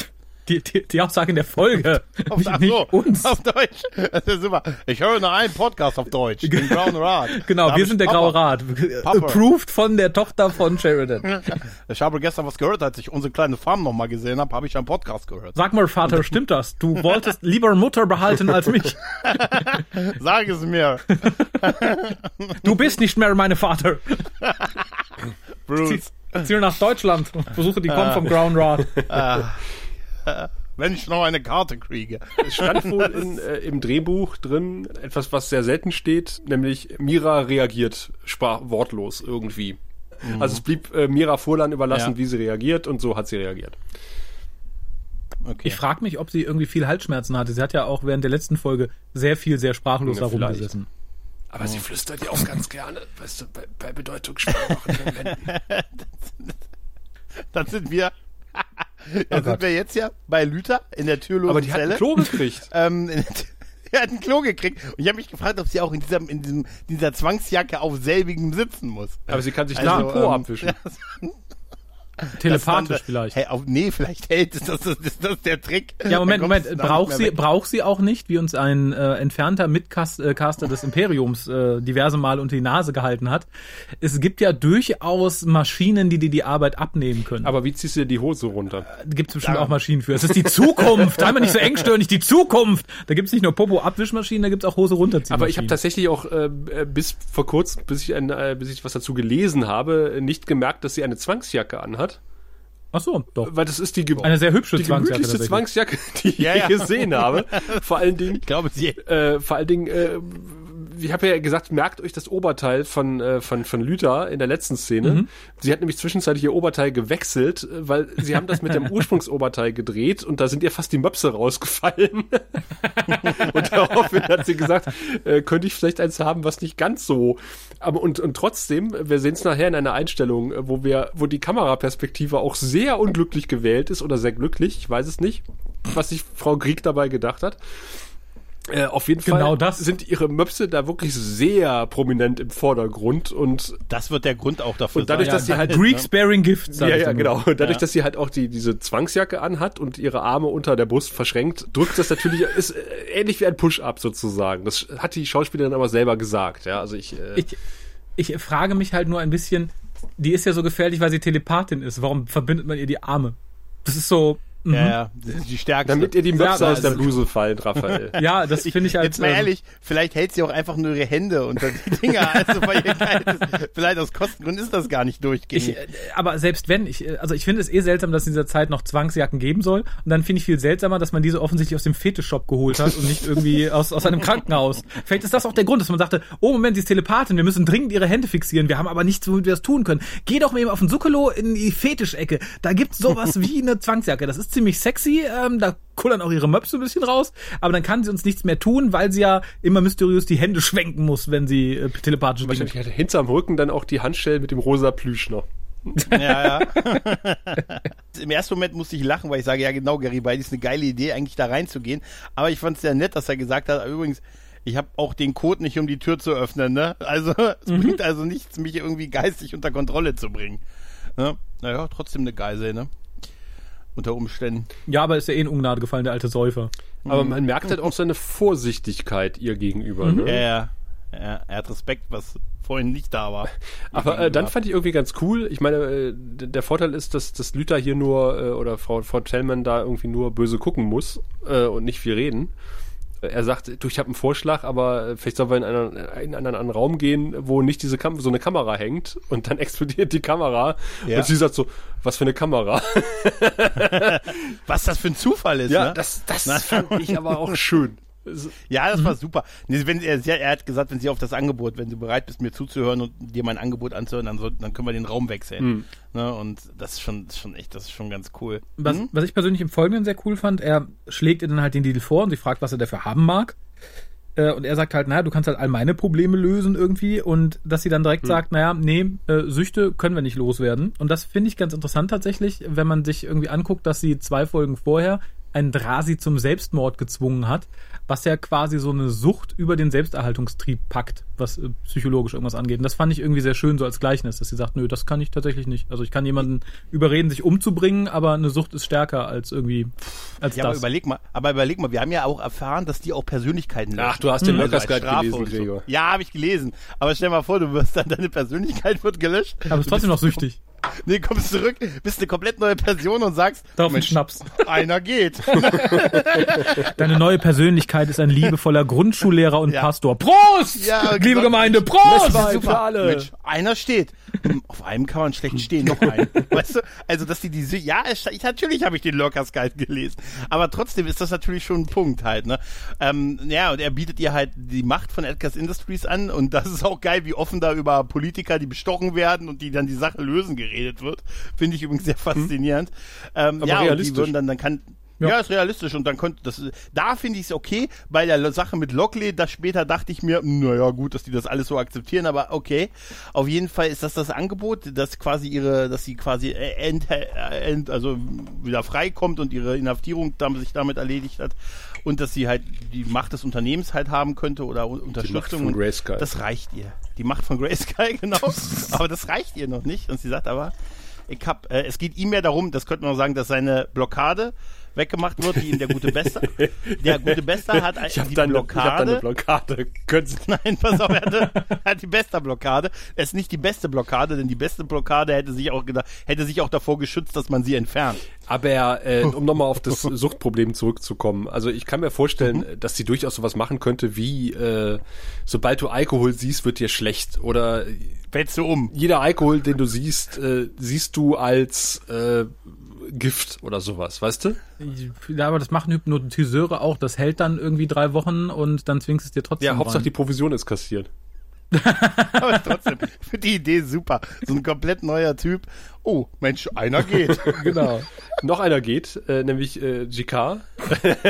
Die, die, die Aussage in der Folge. Auf, ach so, uns. auf Deutsch. Das ist super. Ich höre nur einen Podcast auf Deutsch. Den Grauen Rat. Genau, wir sind der Graue Rat. Approved von der Tochter von Sheridan. Ich habe gestern was gehört, als ich unsere kleine Farm nochmal gesehen habe, habe ich einen Podcast gehört. Sag mal, Vater, stimmt das? Du wolltest lieber Mutter behalten als mich. Sag es mir. Du bist nicht mehr mein Vater. Bruce. Zieh nach Deutschland und versuche die kommen vom Ground Rod. Wenn ich noch eine Karte kriege. Es stand wohl in, äh, im Drehbuch drin etwas, was sehr selten steht, nämlich Mira reagiert sprach wortlos irgendwie. Mhm. Also es blieb äh, Mira Furlan überlassen, ja. wie sie reagiert und so hat sie reagiert. Okay. Ich frage mich, ob sie irgendwie viel Halsschmerzen hatte. Sie hat ja auch während der letzten Folge sehr viel, sehr sprachlos ja, herumgesessen. Aber oh. sie flüstert ja auch ganz gerne, weißt du, bei, bei bedeutungsschwachen Momenten. Dann sind wir Dann oh sind wir jetzt ja bei Lüther in der türlosen Aber die Zelle. hat ein Klo gekriegt. ähm, er hat ein Klo gekriegt. Und ich habe mich gefragt, ob sie auch in dieser, in diesem, dieser Zwangsjacke auf selbigem sitzen muss. Aber sie kann sich also, da einen Po ähm, abwischen. Telepathisch dann, vielleicht. Hey, auf, nee, vielleicht hält es. Das, das, das, das ist der Trick. Ja, Moment, Moment. Braucht sie, braucht sie auch nicht, wie uns ein äh, entfernter Mitcaster äh, des Imperiums äh, diverse Mal unter die Nase gehalten hat. Es gibt ja durchaus Maschinen, die dir die Arbeit abnehmen können. Aber wie ziehst du dir die Hose runter? Äh, gibt es bestimmt ja. auch Maschinen für. Es ist die Zukunft. Sei mal nicht so engstirnig, die Zukunft. Da gibt es nicht nur Popo-Abwischmaschinen, da gibt es auch Hose runterziehen. Aber ich habe tatsächlich auch äh, bis vor kurzem, bis ich, ein, äh, bis ich was dazu gelesen habe, nicht gemerkt, dass sie eine Zwangsjacke anhat. Ach so, doch. Weil das ist die, eine sehr hübsche die Zwangsjacke, Zwangsjacke, die ich ja, ja. gesehen habe. Vor allen Dingen, ich glaube, sie, äh, vor allen Dingen, äh, ich habe ja gesagt, merkt euch das Oberteil von, äh, von, von Lüther in der letzten Szene. Mhm. Sie hat nämlich zwischenzeitlich ihr Oberteil gewechselt, äh, weil sie haben das mit dem Ursprungsoberteil gedreht und da sind ihr fast die Möpse rausgefallen. und daraufhin hat sie gesagt, äh, könnte ich vielleicht eins haben, was nicht ganz so. Aber und, und trotzdem, wir sehen es nachher in einer Einstellung, wo wir, wo die Kameraperspektive auch sehr unglücklich gewählt ist oder sehr glücklich, ich weiß es nicht, was sich Frau Grieg dabei gedacht hat. Äh, auf jeden genau Fall das. sind ihre Möpse da wirklich sehr prominent im Vordergrund und das wird der Grund auch dafür und dadurch, sein. dass ja, sie halt Greek Sparing Gift ja ja genau und dadurch, ja. dass sie halt auch die diese Zwangsjacke anhat und ihre Arme unter der Brust verschränkt, drückt das natürlich ist äh, ähnlich wie ein Push-up sozusagen. Das hat die Schauspielerin aber selber gesagt, ja. Also ich äh, ich, ich frage mich halt nur ein bisschen, die ist ja so gefährlich, weil sie Telepathin ist. Warum verbindet man ihr die Arme? Das ist so Mhm. Ja, die stärkste. Damit ihr die Möpse ja, aus der Bluse fallen, Raphael. ja, das finde ich halt. Jetzt mal ähm, ehrlich, vielleicht hält sie auch einfach nur ihre Hände unter die Dinger. Also bei ihr ist, vielleicht aus Kostengründen ist das gar nicht durchgehend. Ich, äh, aber selbst wenn, ich, äh, also ich finde es eh seltsam, dass es in dieser Zeit noch Zwangsjacken geben soll. Und dann finde ich viel seltsamer, dass man diese offensichtlich aus dem Fetischshop geholt hat und nicht irgendwie aus, aus einem Krankenhaus. Vielleicht ist das auch der Grund, dass man sagte, oh Moment, sie ist Telepathin, wir müssen dringend ihre Hände fixieren, wir haben aber nichts, womit wir das tun können. Geh doch mal eben auf den Sukelo in die Fetischecke. Da gibt's sowas wie eine Zwangsjacke. Das ist ziemlich sexy ähm, da kullern auch ihre Möpse ein bisschen raus, aber dann kann sie uns nichts mehr tun, weil sie ja immer mysteriös die Hände schwenken muss, wenn sie äh, telepathisch Wahrscheinlich hat hinterm Rücken dann auch die Handstellen mit dem rosa Plüsch noch. ja, ja. Im ersten Moment musste ich lachen, weil ich sage, ja genau, Gary Beide ist eine geile Idee, eigentlich da reinzugehen. Aber ich fand es sehr nett, dass er gesagt hat, übrigens, ich habe auch den Code nicht, um die Tür zu öffnen, ne? Also es mhm. bringt also nichts, mich irgendwie geistig unter Kontrolle zu bringen. Ne? Naja, trotzdem eine Geisel, ne? Unter Umständen. Ja, aber ist ja eh in Ungnade gefallen, der alte Säufer. Aber man merkt halt auch seine Vorsichtigkeit ihr gegenüber. Mhm. Ne? Ja, ja, ja. Er hat Respekt, was vorhin nicht da war. Aber äh, dann fand ich irgendwie ganz cool. Ich meine, äh, der Vorteil ist, dass, dass Lüther hier nur äh, oder Frau, Frau Tellman da irgendwie nur böse gucken muss äh, und nicht viel reden er sagt, du, ich habe einen Vorschlag, aber vielleicht sollen wir in, einer, in einen anderen Raum gehen, wo nicht diese Kam so eine Kamera hängt und dann explodiert die Kamera ja. und sie sagt so, was für eine Kamera. was das für ein Zufall ist, ja, ne? das, das fand ich aber auch schön. Ja, das war super. Wenn, er, er hat gesagt, wenn sie auf das Angebot, wenn du bereit bist, mir zuzuhören und dir mein Angebot anzuhören, dann, so, dann können wir den Raum wechseln. Mhm. Ne, und das ist schon, schon echt, das ist schon ganz cool. Was, mhm. was ich persönlich im Folgenden sehr cool fand, er schlägt ihr dann halt den Deal vor und sie fragt, was er dafür haben mag. Äh, und er sagt halt, naja, du kannst halt all meine Probleme lösen irgendwie und dass sie dann direkt mhm. sagt, naja, nee, äh, Süchte können wir nicht loswerden. Und das finde ich ganz interessant tatsächlich, wenn man sich irgendwie anguckt, dass sie zwei Folgen vorher einen Drasi zum Selbstmord gezwungen hat, was ja quasi so eine Sucht über den Selbsterhaltungstrieb packt, was äh, psychologisch irgendwas angeht. Und das fand ich irgendwie sehr schön so als Gleichnis, dass sie sagt, nö, das kann ich tatsächlich nicht. Also ich kann jemanden überreden, sich umzubringen, aber eine Sucht ist stärker als irgendwie als ja, das. Aber überleg mal, aber überleg mal, wir haben ja auch erfahren, dass die auch Persönlichkeiten Ach, du hast den also Lurkers als Guide gelesen, und so. Gregor. Ja, habe ich gelesen. Aber stell mal vor, du wirst dann, deine Persönlichkeit wird gelöscht. aber ist trotzdem noch süchtig. Nee, kommst zurück, bist eine komplett neue Person und sagst, Darauf Mensch, Schnaps. einer geht. Deine neue Persönlichkeit ist ein liebevoller Grundschullehrer und Ja. Pastor. Prost! Ja, Liebe. Gemeinde, Prost! Das Super. alle. Mensch, einer steht. Auf einem kann man schlecht stehen, noch einen. Weißt du? Also, dass die diese, ja, ich, natürlich habe ich den Lurkers Guide gelesen. Aber trotzdem ist das natürlich schon ein Punkt halt, ne? Ähm, ja, und er bietet ihr halt die Macht von Edgar's Industries an und das ist auch geil, wie offen da über Politiker, die bestochen werden und die dann die Sache lösen, geredet wird. Finde ich übrigens sehr faszinierend. Ähm, Aber ja, und die würden dann, dann kann, Ja. ja. ist realistisch und dann könnte das da finde ich es okay, bei der Sache mit Lockley, das später dachte ich mir, naja, gut, dass die das alles so akzeptieren, aber okay. Auf jeden Fall ist das das Angebot, dass quasi ihre, dass sie quasi ent, äh, ent, also wieder freikommt und ihre Inhaftierung sich damit erledigt hat und dass sie halt die Macht des Unternehmens halt haben könnte oder Un- Unterstützung. von Und Grayskull. Das reicht ihr. Die Macht von Grayskull, genau. aber das reicht ihr noch nicht. Und sie sagt aber, ich hab, äh, es geht ihm mehr darum, das könnte man auch sagen, dass seine Blockade weggemacht wird, die ihm der gute Bester. Der gute Bester hat Ich die da, eine- ich hab da eine Blockade. Blockade. Sie Nein, pass auf, er hatte, hat die beste Blockade. Es ist nicht die beste Blockade, denn die beste Blockade hätte sich auch gedacht, hätte sich auch davor geschützt, dass man sie entfernt. Aber äh, um nochmal auf das Suchtproblem zurückzukommen, also ich kann mir vorstellen, dass sie durchaus sowas machen könnte wie, äh, sobald du Alkohol siehst, wird dir schlecht. Oder Fällst du um. jeder Alkohol, den du siehst, äh, siehst du als äh, Gift oder sowas, weißt du? Ja, aber das machen Hypnotiseure auch. Das hält dann irgendwie drei Wochen und dann zwingst es dir trotzdem Ja, Hauptsache rein. die Provision ist kassiert. Aber trotzdem, finde die Idee super. So ein komplett neuer Typ. Oh, Mensch, einer geht. Genau. Noch einer geht, äh, nämlich äh, GK.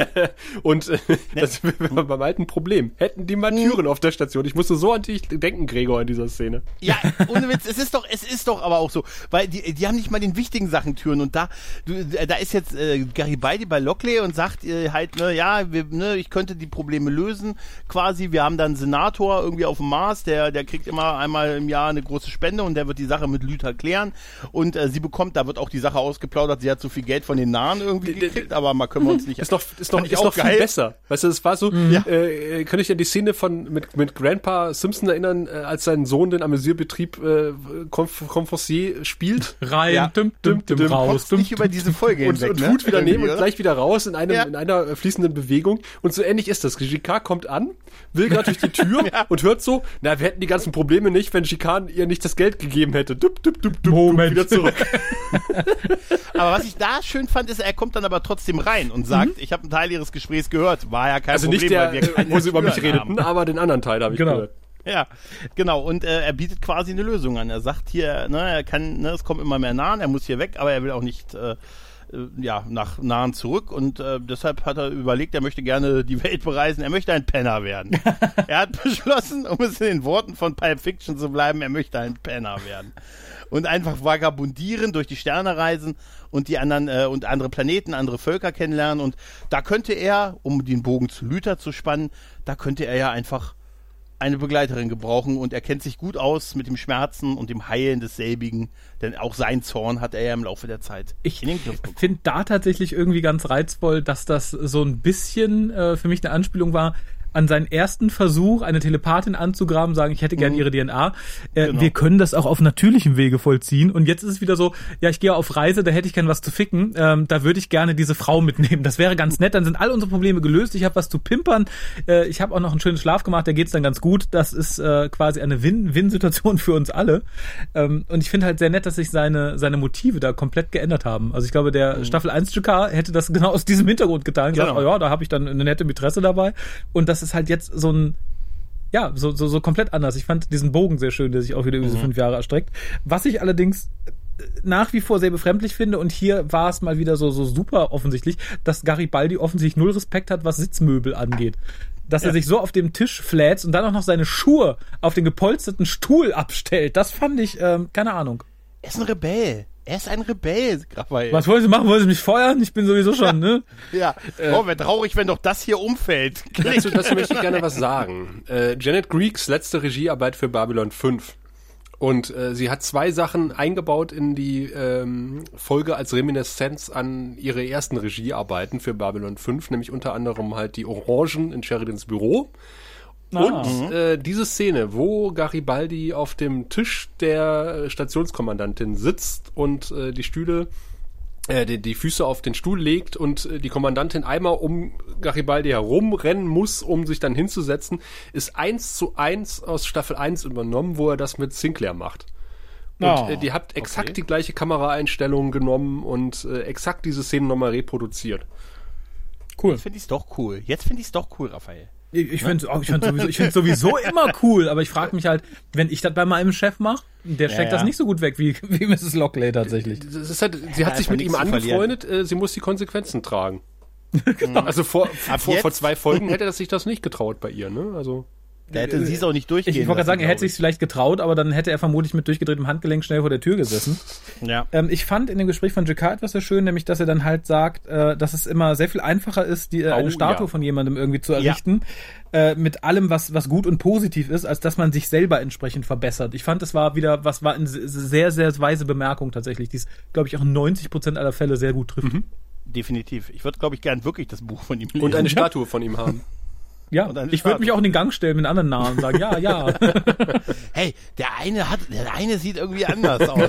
Und äh, das wir beim alten Problem. Hätten die mal Türen auf der Station. Ich musste so an dich denken, Gregor, in dieser Szene. Ja, ohne Witz, es ist doch, es ist doch aber auch so, weil die, die haben nicht mal den wichtigen Sachen Türen und da, du, da ist jetzt äh, Garibaldi bei Lockley und sagt äh, halt, ne, ja, wir, ne, ich könnte die Probleme lösen, quasi. Wir haben dann einen Senator irgendwie auf dem Mars, der, der kriegt immer einmal im Jahr eine große Spende und der wird die Sache mit Luther klären und äh, sie bekommt, da wird auch die Sache ausgeplaudert, sie hat so viel Geld von den Nahen irgendwie gekriegt, aber mal können wir uns nicht. Ist noch, ist ich ist auch noch viel besser. Weißt du, das war so, Ja. äh, könnte ich an die Szene von, mit, mit Grandpa Simpson erinnern, äh, als sein Sohn den Amüsierbetrieb äh, Conf Conforcier spielt. Rein, Ja. düm, düm, düm, raus, Kommst düm, nicht über diese Folge und, hinweg, und ne? Hut wieder nehmen und gleich wieder raus in, einem, Ja. in einer äh, fließenden Bewegung. Und so ähnlich ist das. GK kommt an, will gerade durch die Tür und hört so, na, wir hätten die ganzen Probleme nicht, wenn Chikan ihr nicht das Geld gegeben hätte. Dup, dup, dup, dup, Moment. Wieder zurück. Aber was ich da schön fand, ist, er kommt dann aber trotzdem rein und sagt, ich habe einen Teil ihres Gesprächs gehört. War ja kein Also Problem, nicht der, weil wir keine wo sie über mich haben. redeten, aber den anderen Teil habe ich Genau. gehört. Ja, genau. Und äh, er bietet quasi eine Lösung an. Er sagt hier, ne, er kann, ne, es kommt immer mehr Nahen, er muss hier weg, aber er will auch nicht äh, ja, nach Nahen zurück und äh, deshalb hat er überlegt, er möchte gerne die Welt bereisen, er möchte ein Penner werden. er hat beschlossen, um es in den Worten von Pulp Fiction zu bleiben, er möchte ein Penner werden. Und einfach vagabundieren, durch die Sterne reisen und die anderen äh, und andere Planeten, andere Völker kennenlernen. Und da könnte er, um den Bogen zu Luther zu spannen, da könnte er ja einfach eine Begleiterin gebrauchen und er kennt sich gut aus mit dem Schmerzen und dem Heilen desselbigen, denn auch sein Zorn hat er ja im Laufe der Zeit Ich in den Griff bekommen. finde da tatsächlich irgendwie ganz reizvoll, dass das so ein bisschen äh, für mich eine Anspielung war an seinen ersten Versuch, eine Telepathin anzugraben, sagen, ich hätte gern ihre DNA. Äh, Genau. Wir können das auch auf natürlichem Wege vollziehen. Und jetzt ist es wieder so, ja, ich gehe auf Reise, da hätte ich gern was zu ficken. Ähm, da würde ich gerne diese Frau mitnehmen. Das wäre ganz nett. Dann sind all unsere Probleme gelöst. Ich habe was zu pimpern. Äh, ich habe auch noch einen schönen Schlaf gemacht. Da geht's dann ganz gut. Das ist äh, quasi eine Win-Win-Situation für uns alle. Ähm, und ich finde halt sehr nett, dass sich seine, seine Motive da komplett geändert haben. Also ich glaube, der Staffel 1 GK hätte das genau aus diesem Hintergrund getan. Gesagt, Genau. oh ja, da habe ich dann eine nette Mätresse dabei. Und das ist halt jetzt so ein ja, so, so, so komplett anders. Ich fand diesen Bogen sehr schön, der sich auch wieder über diese fünf Jahre erstreckt. Was ich allerdings äh, nach wie vor sehr befremdlich finde, und hier war es mal wieder so, so super offensichtlich, dass Garibaldi offensichtlich null Respekt hat, was Sitzmöbel angeht. Dass er sich so auf dem Tisch fläzt und dann auch noch seine Schuhe auf den gepolsterten Stuhl abstellt, das fand ich, ähm, keine Ahnung. Er ist ein Rebell. Er ist ein Rebell, Raphael. Was wollen Sie machen? Wollen Sie mich feuern? Ich bin sowieso schon, ne? Ja. Äh, oh, wäre traurig, wenn doch das hier umfällt. Dazu, dazu möchte ich gerne was sagen. Äh, Janet Greeks letzte Regiearbeit für Babylon 5. Und äh, sie hat zwei Sachen eingebaut in die ähm, Folge als Reminiszenz an ihre ersten Regiearbeiten für Babylon 5, nämlich unter anderem halt die Orangen in Sheridans Büro. Und mhm. äh, diese Szene, wo Garibaldi auf dem Tisch der Stationskommandantin sitzt und äh, die Stühle, äh, die, die Füße auf den Stuhl legt und äh, die Kommandantin einmal um Garibaldi herumrennen muss, um sich dann hinzusetzen, ist eins zu eins aus Staffel 1 übernommen, wo er das mit Sinclair macht. Und oh, äh, die hat exakt okay. die gleiche Kameraeinstellung genommen und äh, exakt diese Szene nochmal reproduziert. Cool. Jetzt finde ich es doch cool. Jetzt finde ich es doch cool, Raphael. Ich, ich finde ich find sowieso, ich find sowieso immer cool, aber ich frage mich halt, wenn ich das bei meinem Chef mache, der steckt ja, ja. das nicht so gut weg wie, wie Mrs. Lockley tatsächlich. Das ist halt, sie ja, hat sich mit ihm angefreundet, äh, sie muss die Konsequenzen tragen. genau. Also vor, vor, vor zwei Folgen hätte er sich das nicht getraut bei ihr, ne? Also. Da hätte sie es auch nicht durchgehen. Ich, ich wollte gerade sagen, er hätte sich vielleicht getraut, aber dann hätte er vermutlich mit durchgedrehtem Handgelenk schnell vor der Tür gesessen. Ja. Ähm, ich fand in dem Gespräch von Jacquard etwas sehr schön, nämlich, dass er dann halt sagt, äh, dass es immer sehr viel einfacher ist, die, äh, oh, eine Statue ja. von jemandem irgendwie zu errichten, ja. äh, mit allem, was, was gut und positiv ist, als dass man sich selber entsprechend verbessert. Ich fand, das war wieder, was war eine sehr, sehr weise Bemerkung tatsächlich, die es, glaube ich, auch in 90 Prozent aller Fälle sehr gut trifft. Mhm. Definitiv. Ich würde, glaube ich, gern wirklich das Buch von ihm lesen. Und eine Statue von ihm haben. Ja, ich würde mich auch in den Gang stellen mit anderen Namen und sagen, ja, ja. hey, der eine hat, der eine sieht irgendwie anders aus.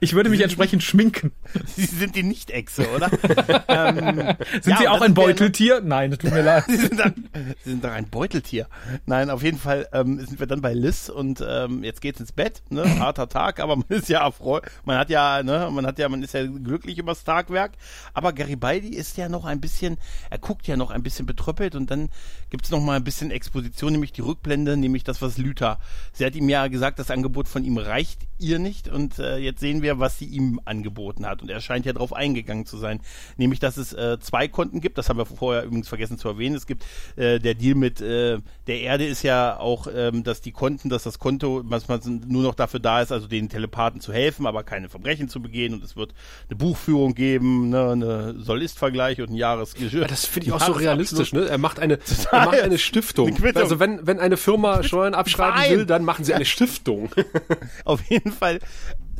ich würde mich entsprechend schminken. Sie sind die Nicht-Echse, oder? ähm, sind ja, Sie auch ein Beuteltier? Nein, das tut mir leid. Sie sind, dann, Sie sind doch ein Beuteltier. Nein, auf jeden Fall ähm, sind wir dann bei Liz und ähm, jetzt geht's ins Bett, ne? Harter Tag, aber man ist ja erfreut, man hat ja, ne, man hat ja, man ist ja glücklich übers Tagwerk. Aber Garibaldi ist ja noch ein bisschen, er guckt ja noch ein bisschen betrübt doppelt und dann gibt es noch mal ein bisschen Exposition, nämlich die Rückblende, nämlich das, was Lüther. Sie hat ihm ja gesagt, das Angebot von ihm reicht ihr nicht und äh, jetzt sehen wir, was sie ihm angeboten hat und er scheint ja darauf eingegangen zu sein, nämlich, dass es äh, zwei Konten gibt, das haben wir vorher übrigens vergessen zu erwähnen, es gibt äh, der Deal mit äh, der Erde ist ja auch, ähm, dass die Konten, dass das Konto, was man nur noch dafür da ist, also den Telepathen zu helfen, aber keine Verbrechen zu begehen und es wird eine Buchführung geben, ne, eine Soll-Ist-Vergleich und ein Jahres Das finde ich auch so realistisch, ne? Er macht eine, er macht eine Stiftung. Eine also wenn, wenn eine Firma Steuern abschreiben Nein. will, dann machen sie eine Stiftung. Auf jeden Fall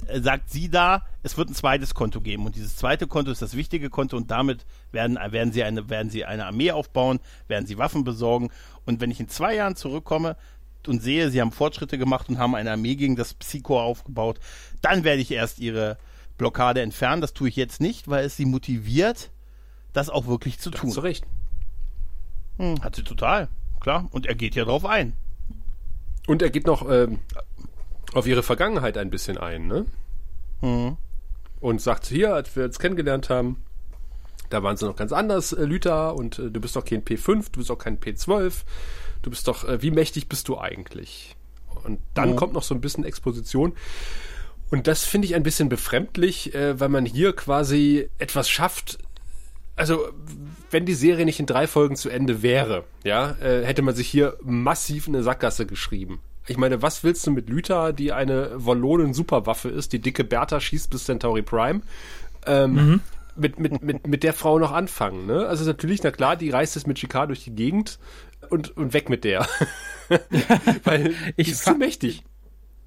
äh, sagt sie da, es wird ein zweites Konto geben und dieses zweite Konto ist das wichtige Konto und damit werden, werden sie eine, werden sie eine Armee aufbauen, werden sie Waffen besorgen und wenn ich in zwei Jahren zurückkomme und sehe, sie haben Fortschritte gemacht und haben eine Armee gegen das Psycho aufgebaut, dann werde ich erst ihre Blockade entfernen. Das tue ich jetzt nicht, weil es sie motiviert, das auch wirklich zu tun. Zu Recht. Hm, hat sie total, klar. Und er geht ja drauf ein. Und er geht noch ähm, auf ihre Vergangenheit ein bisschen ein, ne? Mhm. Und sagt hier, als wir uns kennengelernt haben, da waren sie noch ganz anders, äh, Lüther, und äh, du bist doch kein P5, du bist auch kein P12, du bist doch, äh, wie mächtig bist du eigentlich? Und dann mhm. kommt noch so ein bisschen Exposition. Und das finde ich ein bisschen befremdlich, äh, weil man hier quasi etwas schafft, also wenn die Serie nicht in drei Folgen zu Ende wäre, ja, äh, hätte man sich hier massiv in eine Sackgasse geschrieben. Ich meine, was willst du mit Lyta, die eine Wallonen-Superwaffe ist, die dicke Bertha schießt bis Centauri Prime, ähm, mhm. mit, mit, mit, mit der Frau noch anfangen, ne? Also natürlich, na klar, die reist jetzt mit Chicard durch die Gegend und, und weg mit der. Weil ich ist zu mächtig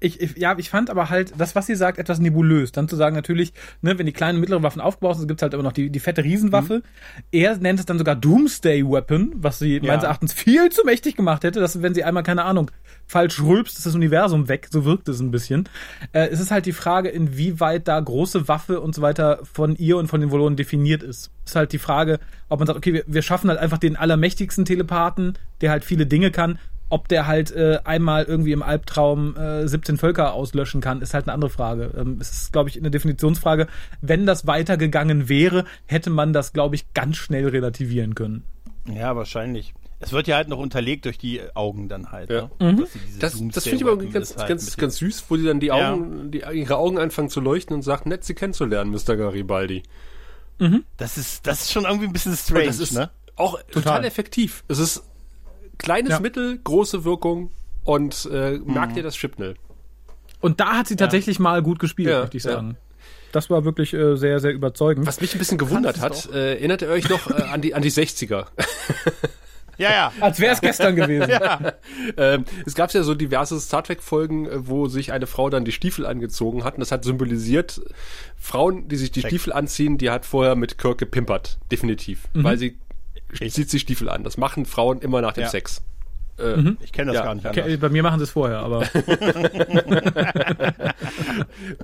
ich, ich, ja, ich fand aber halt das, was sie sagt, etwas nebulös. Dann zu sagen, natürlich, ne, wenn die kleinen und mittleren Waffen aufgebaut sind, gibt's halt immer noch die, die fette Riesenwaffe. Mhm. Er nennt es dann sogar Doomsday Weapon, was sie ja. meines Erachtens viel zu mächtig gemacht hätte, dass wenn sie einmal, keine Ahnung, falsch rülpst, ist das Universum weg. So wirkt es ein bisschen. Äh, es ist halt die Frage, inwieweit da große Waffe und so weiter von ihr und von den Volonen definiert ist. Ist halt die Frage, ob man sagt, okay, wir, wir schaffen halt einfach den allermächtigsten Telepathen, der halt viele Dinge kann, ob der halt äh, einmal irgendwie im Albtraum äh, 17 Völker auslöschen kann, ist halt eine andere Frage. Ähm, es ist, glaube ich, eine Definitionsfrage. Wenn das weitergegangen wäre, hätte man das, glaube ich, ganz schnell relativieren können. Ja, wahrscheinlich. Es wird ja halt noch unterlegt durch die Augen dann halt. Ja. Ne? Mhm. Das, das finde ich aber ganz, halt ganz, ganz süß, wo die dann die Augen, ja. die, ihre Augen anfangen zu leuchten und sagt, nett, sie kennenzulernen, Mr. Garibaldi. Mhm. Das ist, das ist schon irgendwie ein bisschen strange, das ist ne? Auch total. total effektiv. Es ist kleines ja. Mittel, große Wirkung und äh, merkt mhm. ihr das Chipnell. Und da hat sie tatsächlich ja. mal gut gespielt, ja, möchte ich sagen. Ja. Das war wirklich äh, sehr, sehr überzeugend. Was mich ein bisschen gewundert hat, äh, erinnert ihr euch noch äh, an, die, an die 60er? Ja, ja. Als wäre es gestern gewesen. ja. ähm, es gab ja so diverse Star Trek-Folgen, äh, wo sich eine Frau dann die Stiefel angezogen hat. Und das hat symbolisiert, Frauen, die sich die Check. Stiefel anziehen, die hat vorher mit Kirk gepimpert. Definitiv. Mhm. Weil sie ich. zieht sich Stiefel an. Das machen Frauen immer nach dem ja. Sex. Äh, mhm. Ich kenne das ja. gar nicht. Anders. Bei mir machen sie es vorher, aber.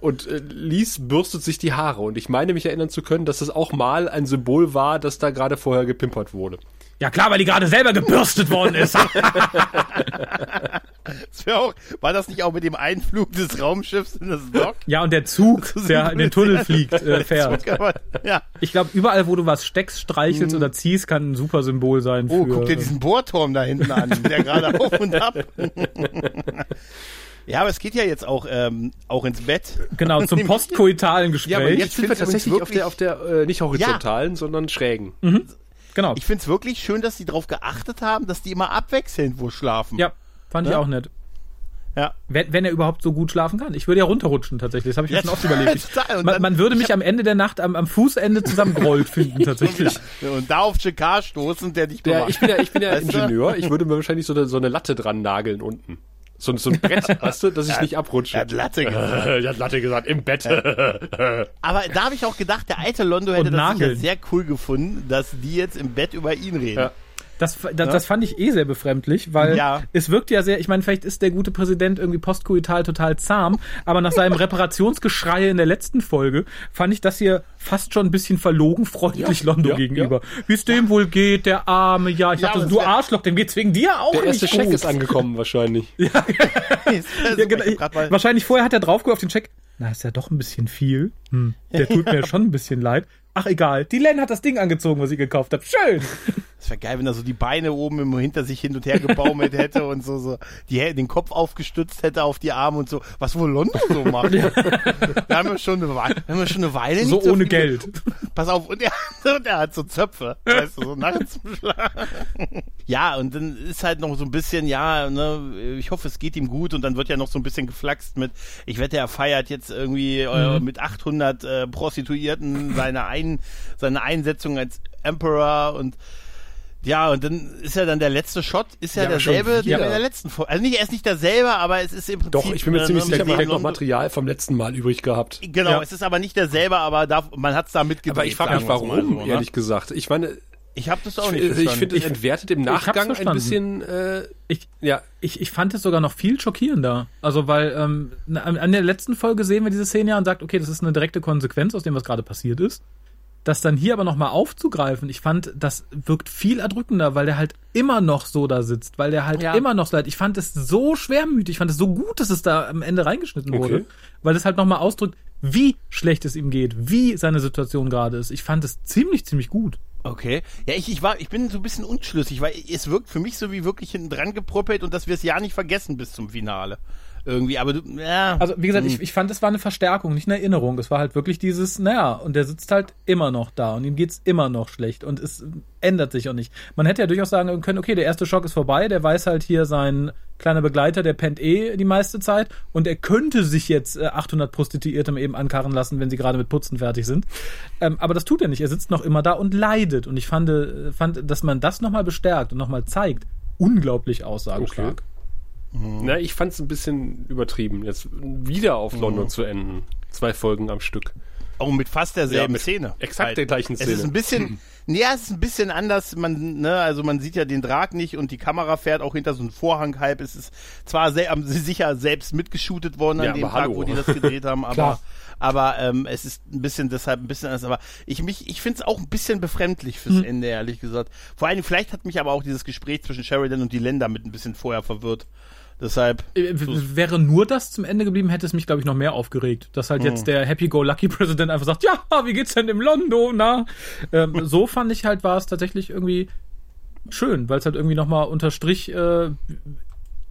und äh, Lies bürstet sich die Haare. Und ich meine mich erinnern zu können, dass das auch mal ein Symbol war, dass da gerade vorher gepimpert wurde. Ja klar, weil die gerade selber gebürstet worden ist. das auch, war das nicht auch mit dem Einflug des Raumschiffs in das Dock? Ja, und der Zug, der in den Tunnel fliegt, äh, fährt. Aber, ja. Ich glaube, überall, wo du was steckst, streichelst mhm. oder ziehst, kann ein super Symbol sein. Oh, für, guck dir diesen Bohrturm da hinten an, der gerade auf und ab. Ja, aber es geht ja jetzt auch, ähm, auch ins Bett. Genau, zum postkoitalen Gespräch. Ja, aber jetzt sind wir tatsächlich auf der, auf der äh, nicht horizontalen, ja. sondern schrägen. Mhm. Genau. Ich finde es wirklich schön, dass die darauf geachtet haben, dass die immer abwechselnd wo schlafen. Ja, fand ja? ich auch nett. Ja. Wenn, wenn er überhaupt so gut schlafen kann. Ich würde ja runterrutschen tatsächlich. Das habe ich mir schon oft überlegt. man, man, würde mich am Ende der Nacht am, am Fußende zusammengerollt finden tatsächlich. und da auf Jacquard stoßen, der dich ja, Ich bin ja, ich bin ja Ingenieur. Ich würde mir wahrscheinlich so eine, so eine Latte dran nageln unten. So, so ein Brett, weißt du, dass ich nicht abrutsche. Er hat Latte gesagt. er hat Latte gesagt, im Bett. Aber da habe ich auch gedacht, der alte Londo hätte das sehr cool gefunden, dass die jetzt im Bett über ihn reden. Ja. Das, das, ja? das fand ich eh sehr befremdlich, weil ja. es wirkt ja sehr, ich meine, vielleicht ist der gute Präsident irgendwie postkoital total zahm, aber nach seinem Reparationsgeschrei in der letzten Folge fand ich das hier fast schon ein bisschen verlogen freundlich ja, Londo gegenüber. Wie es dem wohl geht, der Arme, ja, ich dachte, du Arschloch, dem geht's wegen dir auch der nicht gut. Der erste Check ist angekommen wahrscheinlich. ja, ja, genau. Wahrscheinlich vorher hat er draufgeguckt auf den Check. Na, ist ja doch ein bisschen viel. Hm, der tut mir schon ein bisschen leid. Ach egal, die Len hat das Ding angezogen, was ich gekauft habe. Schön. Das wäre geil, wenn er so die Beine oben immer hinter sich hin und her gebaumelt hätte und so, so die, den Kopf aufgestützt hätte auf die Arme und so. Was wohl Londo so macht. Ja. Wir haben ja schon eine Weile, wir haben ja schon eine Weile So ohne so Geld. Pass auf, und er, und er hat so Zöpfe, weißt du, so nachts zum Schlafen. Ja, und dann ist halt noch so ein bisschen, ja, ne, ich hoffe, es geht ihm gut und dann wird ja noch so ein bisschen geflaxt mit, ich wette, er feiert jetzt irgendwie äh, mhm. mit 800 äh, Prostituierten seine, Ein, seine Einsetzung als Emperor und ja, und dann ist ja dann der letzte Shot, ist ja, ja derselbe, der in der letzten Folge. Also nicht, er ist nicht derselbe, aber es ist im Prinzip. Doch, ich bin mir ziemlich sicher, man hat noch Material vom letzten Mal übrig gehabt. Genau, ja. es ist aber nicht derselbe, aber da, man hat es da mitgedreht. Aber ich frage mich, warum, so, ne? ehrlich gesagt. Ich meine, ich habe das auch nicht verstanden. Ich finde, es entwertet im Nachgang ein bisschen. Äh, ich, ja. ich, ich fand es sogar noch viel schockierender. Also, weil ähm, an der letzten Folge sehen wir diese Szene ja und sagt, okay, das ist eine direkte Konsequenz aus dem, was gerade passiert ist das dann hier aber nochmal aufzugreifen, ich fand, das wirkt viel erdrückender, weil der halt immer noch so da sitzt, weil der halt ja. immer noch so Ich fand es so schwermütig, ich fand es so gut, dass es da am Ende reingeschnitten okay. wurde, weil es halt nochmal ausdrückt, wie schlecht es ihm geht, wie seine Situation gerade ist. Ich fand es ziemlich, ziemlich gut. Okay. Ja, ich, ich war, ich bin so ein bisschen unschlüssig, weil es wirkt für mich so wie wirklich hinten dran geproppelt und dass wir es ja nicht vergessen bis zum Finale irgendwie, aber du, ja. Also, wie gesagt, ich, hm. ich fand, es war eine Verstärkung, nicht eine Erinnerung. Es war halt wirklich dieses, naja, und der sitzt halt immer noch da und ihm geht's immer noch schlecht und es ändert sich auch nicht. Man hätte ja durchaus sagen können, okay, der erste Schock ist vorbei, der weiß halt hier sein kleiner Begleiter, der pennt eh die meiste Zeit und er könnte sich jetzt 800 äh, Prostituierte eben ankarren lassen, wenn sie gerade mit Putzen fertig sind. Ähm, aber das tut er nicht. Er sitzt noch immer da und leidet. Und ich fand, äh, fand dass man das nochmal bestärkt und nochmal zeigt, unglaublich aussagenstark. Okay. Mhm. Na, ich fand es ein bisschen übertrieben, jetzt wieder auf mhm. London zu enden. Zwei Folgen am Stück. Oh, mit fast derselben ja, Szene. Exakt halt. der gleichen Szene. Es ist ein bisschen, ja, es ist ein bisschen anders. Man, ne, also man sieht ja den Drag nicht und die Kamera fährt auch hinter so einem Vorhang halb. Es ist zwar sehr, sicher selbst mitgeschootet worden an ja, dem Tag, hallo. wo die das gedreht haben, aber, aber ähm, es ist ein bisschen deshalb ein bisschen anders. Aber ich mich, ich finde es auch ein bisschen befremdlich fürs mhm. Ende, ehrlich gesagt. Vor allem, vielleicht hat mich aber auch dieses Gespräch zwischen Sheridan und die Länder mit ein bisschen vorher verwirrt. Deshalb. Äh, wäre nur das zum Ende geblieben, hätte es mich, glaube ich, noch mehr aufgeregt. Dass halt mhm. jetzt der Happy-Go-Lucky-Präsident einfach sagt, ja, wie geht's denn im London, na? Ähm, so fand ich halt, war es tatsächlich irgendwie schön, weil es halt irgendwie nochmal unterstrich, äh,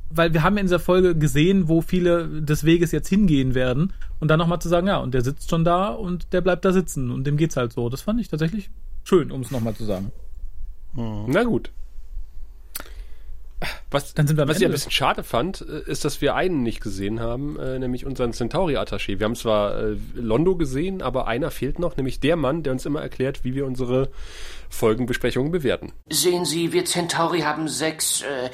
weil wir haben in dieser Folge gesehen, wo viele des Weges jetzt hingehen werden und dann nochmal zu sagen, ja, und der sitzt schon da und der bleibt da sitzen und dem geht's halt so. Das fand ich tatsächlich schön, um es nochmal zu sagen. Mhm. Na gut. Was, dann sind wir was ich ein bisschen schade fand, äh, ist, dass wir einen nicht gesehen haben, äh, nämlich unseren Centauri-Attaché. Wir haben zwar äh, Londo gesehen, aber einer fehlt noch, nämlich der Mann, der uns immer erklärt, wie wir unsere Folgenbesprechungen bewerten. Sehen Sie, wir Centauri haben sechs äh,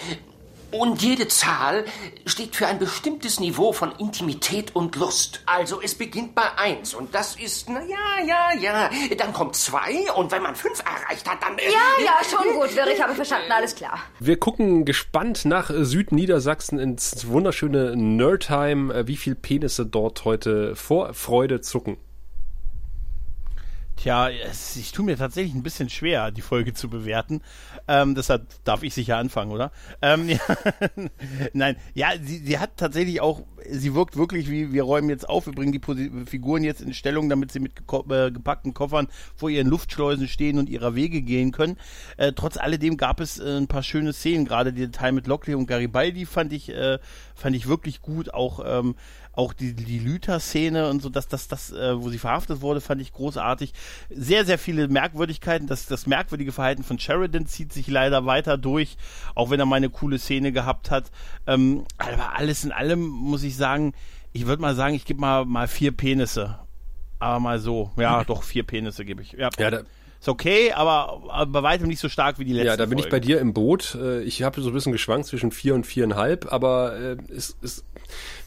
und jede Zahl steht für ein bestimmtes Niveau von Intimität und Lust. Also es beginnt bei eins und das ist, na ja, ja, ja. Dann kommt zwei und wenn man fünf erreicht hat, dann... Äh, ja, ja, schon gut, Wirr, ich habe verstanden, alles klar. Wir gucken gespannt nach Südniedersachsen ins wunderschöne Nerdheim, äh, wie viel Penisse dort heute vor Freude zucken. Tja, es, ich tue mir tatsächlich ein bisschen schwer, die Folge zu bewerten. Ähm, deshalb darf ich sicher anfangen, oder? Ähm, ja, Nein, ja, sie, sie hat tatsächlich auch, sie wirkt wirklich wie, wir räumen jetzt auf, wir bringen die Posi Figuren jetzt in Stellung, damit sie mit äh, gepackten Koffern vor ihren Luftschleusen stehen und ihrer Wege gehen können. Äh, trotz alledem gab es äh, ein paar schöne Szenen, gerade der Teil mit Lockley und Garibaldi fand ich, äh, fand ich wirklich gut. Auch ähm, auch die, die Lüther-Szene und so, dass das, das, äh, wo sie verhaftet wurde, fand ich großartig. Sehr, sehr viele Merkwürdigkeiten. Das, das merkwürdige Verhalten von Sheridan zieht sich leider weiter durch, auch wenn er mal eine coole Szene gehabt hat. Ähm, aber alles in allem muss ich sagen, ich würde mal sagen, ich gebe mal, mal vier Penisse. Aber mal so. Ja, doch, vier Penisse gebe ich. Ja, ja da ist okay, aber, aber bei weitem nicht so stark wie die letzte. Ja, da bin Folge. ich bei dir im Boot. Äh, ich habe so ein bisschen geschwankt zwischen vier und viereinhalb, aber äh, es, es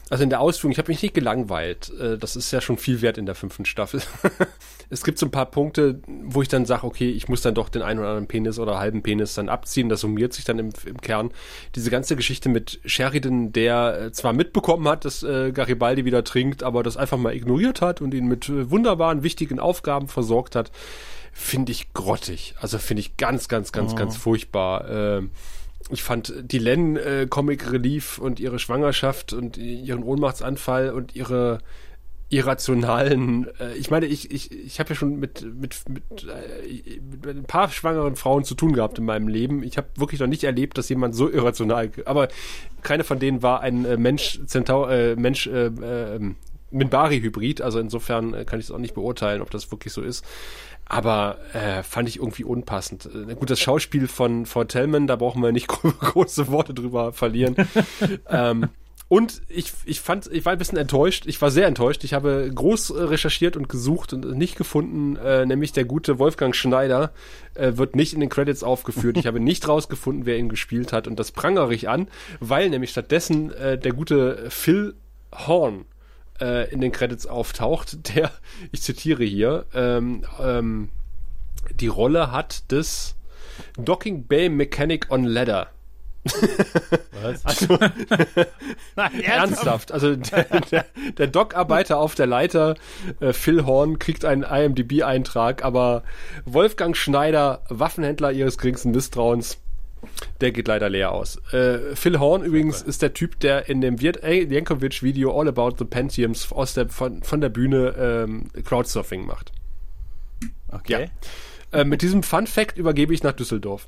also in der Ausführung, ich habe mich nicht gelangweilt. Äh, das ist ja schon viel wert in der fünften Staffel. es gibt so ein paar Punkte, wo ich dann sage, okay, ich muss dann doch den einen oder anderen Penis oder halben Penis dann abziehen. Das summiert sich dann im, im Kern. Diese ganze Geschichte mit Sheridan, der äh, zwar mitbekommen hat, dass äh, Garibaldi wieder trinkt, aber das einfach mal ignoriert hat und ihn mit wunderbaren, wichtigen Aufgaben versorgt hat, finde ich grottig. Also finde ich ganz, ganz, ganz, oh. ganz furchtbar. Äh, ich fand die Len äh, Comic Relief und ihre Schwangerschaft und ihren Ohnmachtsanfall und ihre irrationalen äh, ich meine ich ich ich habe ja schon mit mit mit, äh, mit ein paar schwangeren Frauen zu tun gehabt in meinem Leben. Ich habe wirklich noch nicht erlebt dass jemand so irrational aber keine von denen war ein äh, Mensch Zentaur äh, Mensch äh, äh, Minbari Hybrid also insofern äh, kann ich es auch nicht beurteilen ob das wirklich so ist aber äh, fand ich irgendwie unpassend. Äh, gut, das Schauspiel von, von Tellman, da brauchen wir nicht große Worte drüber verlieren. ähm, und ich, ich fand, ich war ein bisschen enttäuscht. Ich war sehr enttäuscht. Ich habe groß recherchiert und gesucht und nicht gefunden, äh, nämlich der gute Wolfgang Schneider äh, wird nicht in den Credits aufgeführt. Ich habe nicht rausgefunden, wer ihn gespielt hat und das prangere ich an, weil nämlich stattdessen äh, der gute Phil Horn äh, in den Credits auftaucht, der, ich zitiere hier, ähm, ähm, die Rolle hat des Docking Bay Mechanic on Ladder. Was? Also, Nein, ernsthaft. Also der, der, der Dockarbeiter auf der Leiter, äh, Phil Horn, kriegt einen IMDb-Eintrag, aber Wolfgang Schneider, Waffenhändler ihres geringsten Misstrauens, der geht leider leer aus. Äh, Phil Horn übrigens ist der Typ, der in dem Jankovic-Video All About the Pentiums aus der, von, von der Bühne ähm, Crowdsurfing macht. Okay. Ja. Äh, mit diesem Fun Fact übergebe ich nach Düsseldorf.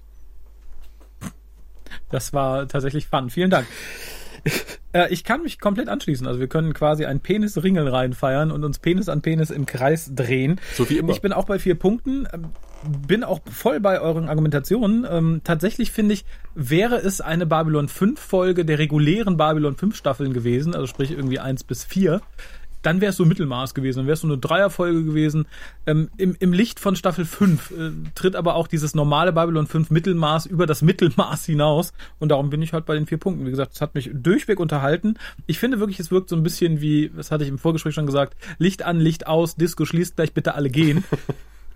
Das war tatsächlich fun. Vielen Dank. Äh, ich kann mich komplett anschließen. Also wir können quasi ein Penis-Ringel reinfeiern und uns Penis an Penis im Kreis drehen. So wie immer. Ich bin auch bei vier Punkten. Bin auch voll bei euren Argumentationen. Ähm, tatsächlich finde ich, wäre es eine Babylon 5 Folge der regulären Babylon 5 Staffeln gewesen, also sprich irgendwie eins bis vier, dann wäre es so Mittelmaß gewesen, dann wäre es so eine Dreierfolge gewesen. Ähm, im, Im Licht von Staffel 5 äh, tritt aber auch dieses normale Babylon 5 Mittelmaß über das Mittelmaß hinaus und darum bin ich halt bei den vier Punkten. Wie gesagt, es hat mich durchweg unterhalten. Ich finde wirklich, es wirkt so ein bisschen wie, das hatte ich im Vorgespräch schon gesagt, Licht an, Licht aus, Disco schließt gleich bitte alle gehen.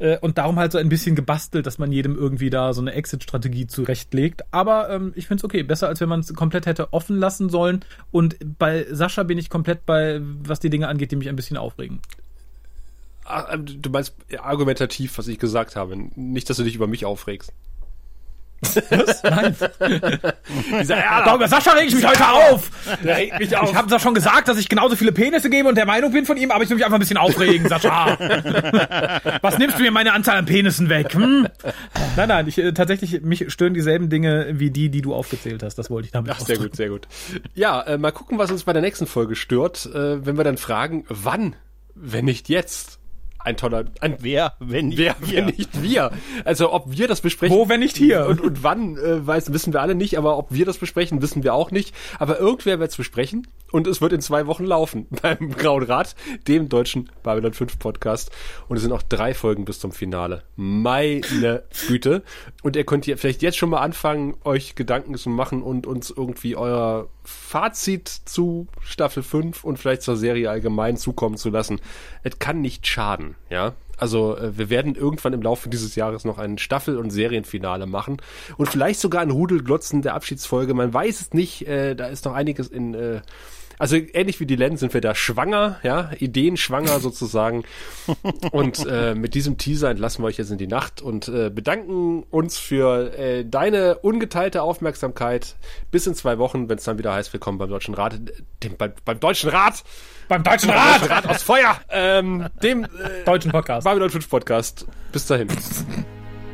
Äh, und darum halt so ein bisschen gebastelt, dass man jedem irgendwie da so eine Exit-Strategie zurechtlegt. Aber ähm, ich finde es okay. Besser, als wenn man es komplett hätte offen lassen sollen. Und bei Sascha bin ich komplett bei, was die Dinge angeht, die mich ein bisschen aufregen. Ah, du meinst argumentativ, was ich gesagt habe. Nicht, dass du dich über mich aufregst. Was? Nein. Dieser Erler. Über Sascha reg ich mich heute auf. Der regt mich auf. Ich habe doch schon gesagt, dass ich genauso viele Penisse gebe und der Meinung bin von ihm, aber ich will mich einfach ein bisschen aufregen, Sascha. Was nimmst du mir meine Anzahl an Penissen weg? Hm? Nein, nein, ich, äh, tatsächlich, mich stören dieselben Dinge wie die, die du aufgezählt hast. Das wollte ich damit Ach, sehr gut, sehr gut. Ja, äh, mal gucken, was uns bei der nächsten Folge stört, äh, wenn wir dann fragen, wann, wenn nicht jetzt? Ein toller, ein Wer, wenn nicht wer, wir? wenn nicht wir. Also ob wir das besprechen. Wo, wenn nicht hier? Und, und wann, äh, weiß, wissen wir alle nicht, aber ob wir das besprechen, wissen wir auch nicht. Aber irgendwer wird es besprechen und es wird in zwei Wochen laufen beim Grauen Rat, dem deutschen Babylon 5 Podcast. Und es sind auch drei Folgen bis zum Finale. Meine Güte. Und ihr könnt hier vielleicht jetzt schon mal anfangen, euch Gedanken zu machen und uns irgendwie euer Fazit zu Staffel 5 und vielleicht zur Serie allgemein zukommen zu lassen. Es kann nicht schaden, ja. Also äh, wir werden irgendwann im Laufe dieses Jahres noch ein Staffel- und Serienfinale machen und vielleicht sogar ein Rudelglotzen der Abschiedsfolge. Man weiß es nicht. Äh, da ist noch einiges in. Äh, also ähnlich wie die Len sind wir da schwanger, ja, Ideen schwanger sozusagen. Und äh, mit diesem Teaser entlassen wir euch jetzt in die Nacht und äh, bedanken uns für äh, deine ungeteilte Aufmerksamkeit. Bis in zwei Wochen, wenn es dann wieder heißt, willkommen beim Deutschen Rat, dem, beim, beim Deutschen Rat, Beim Deutschen beim Rat! Deutschen Rat aus Feuer, ähm, dem äh, Deutschen Podcast. Babylon 5 Podcast. Bis dahin.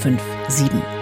8257. Eine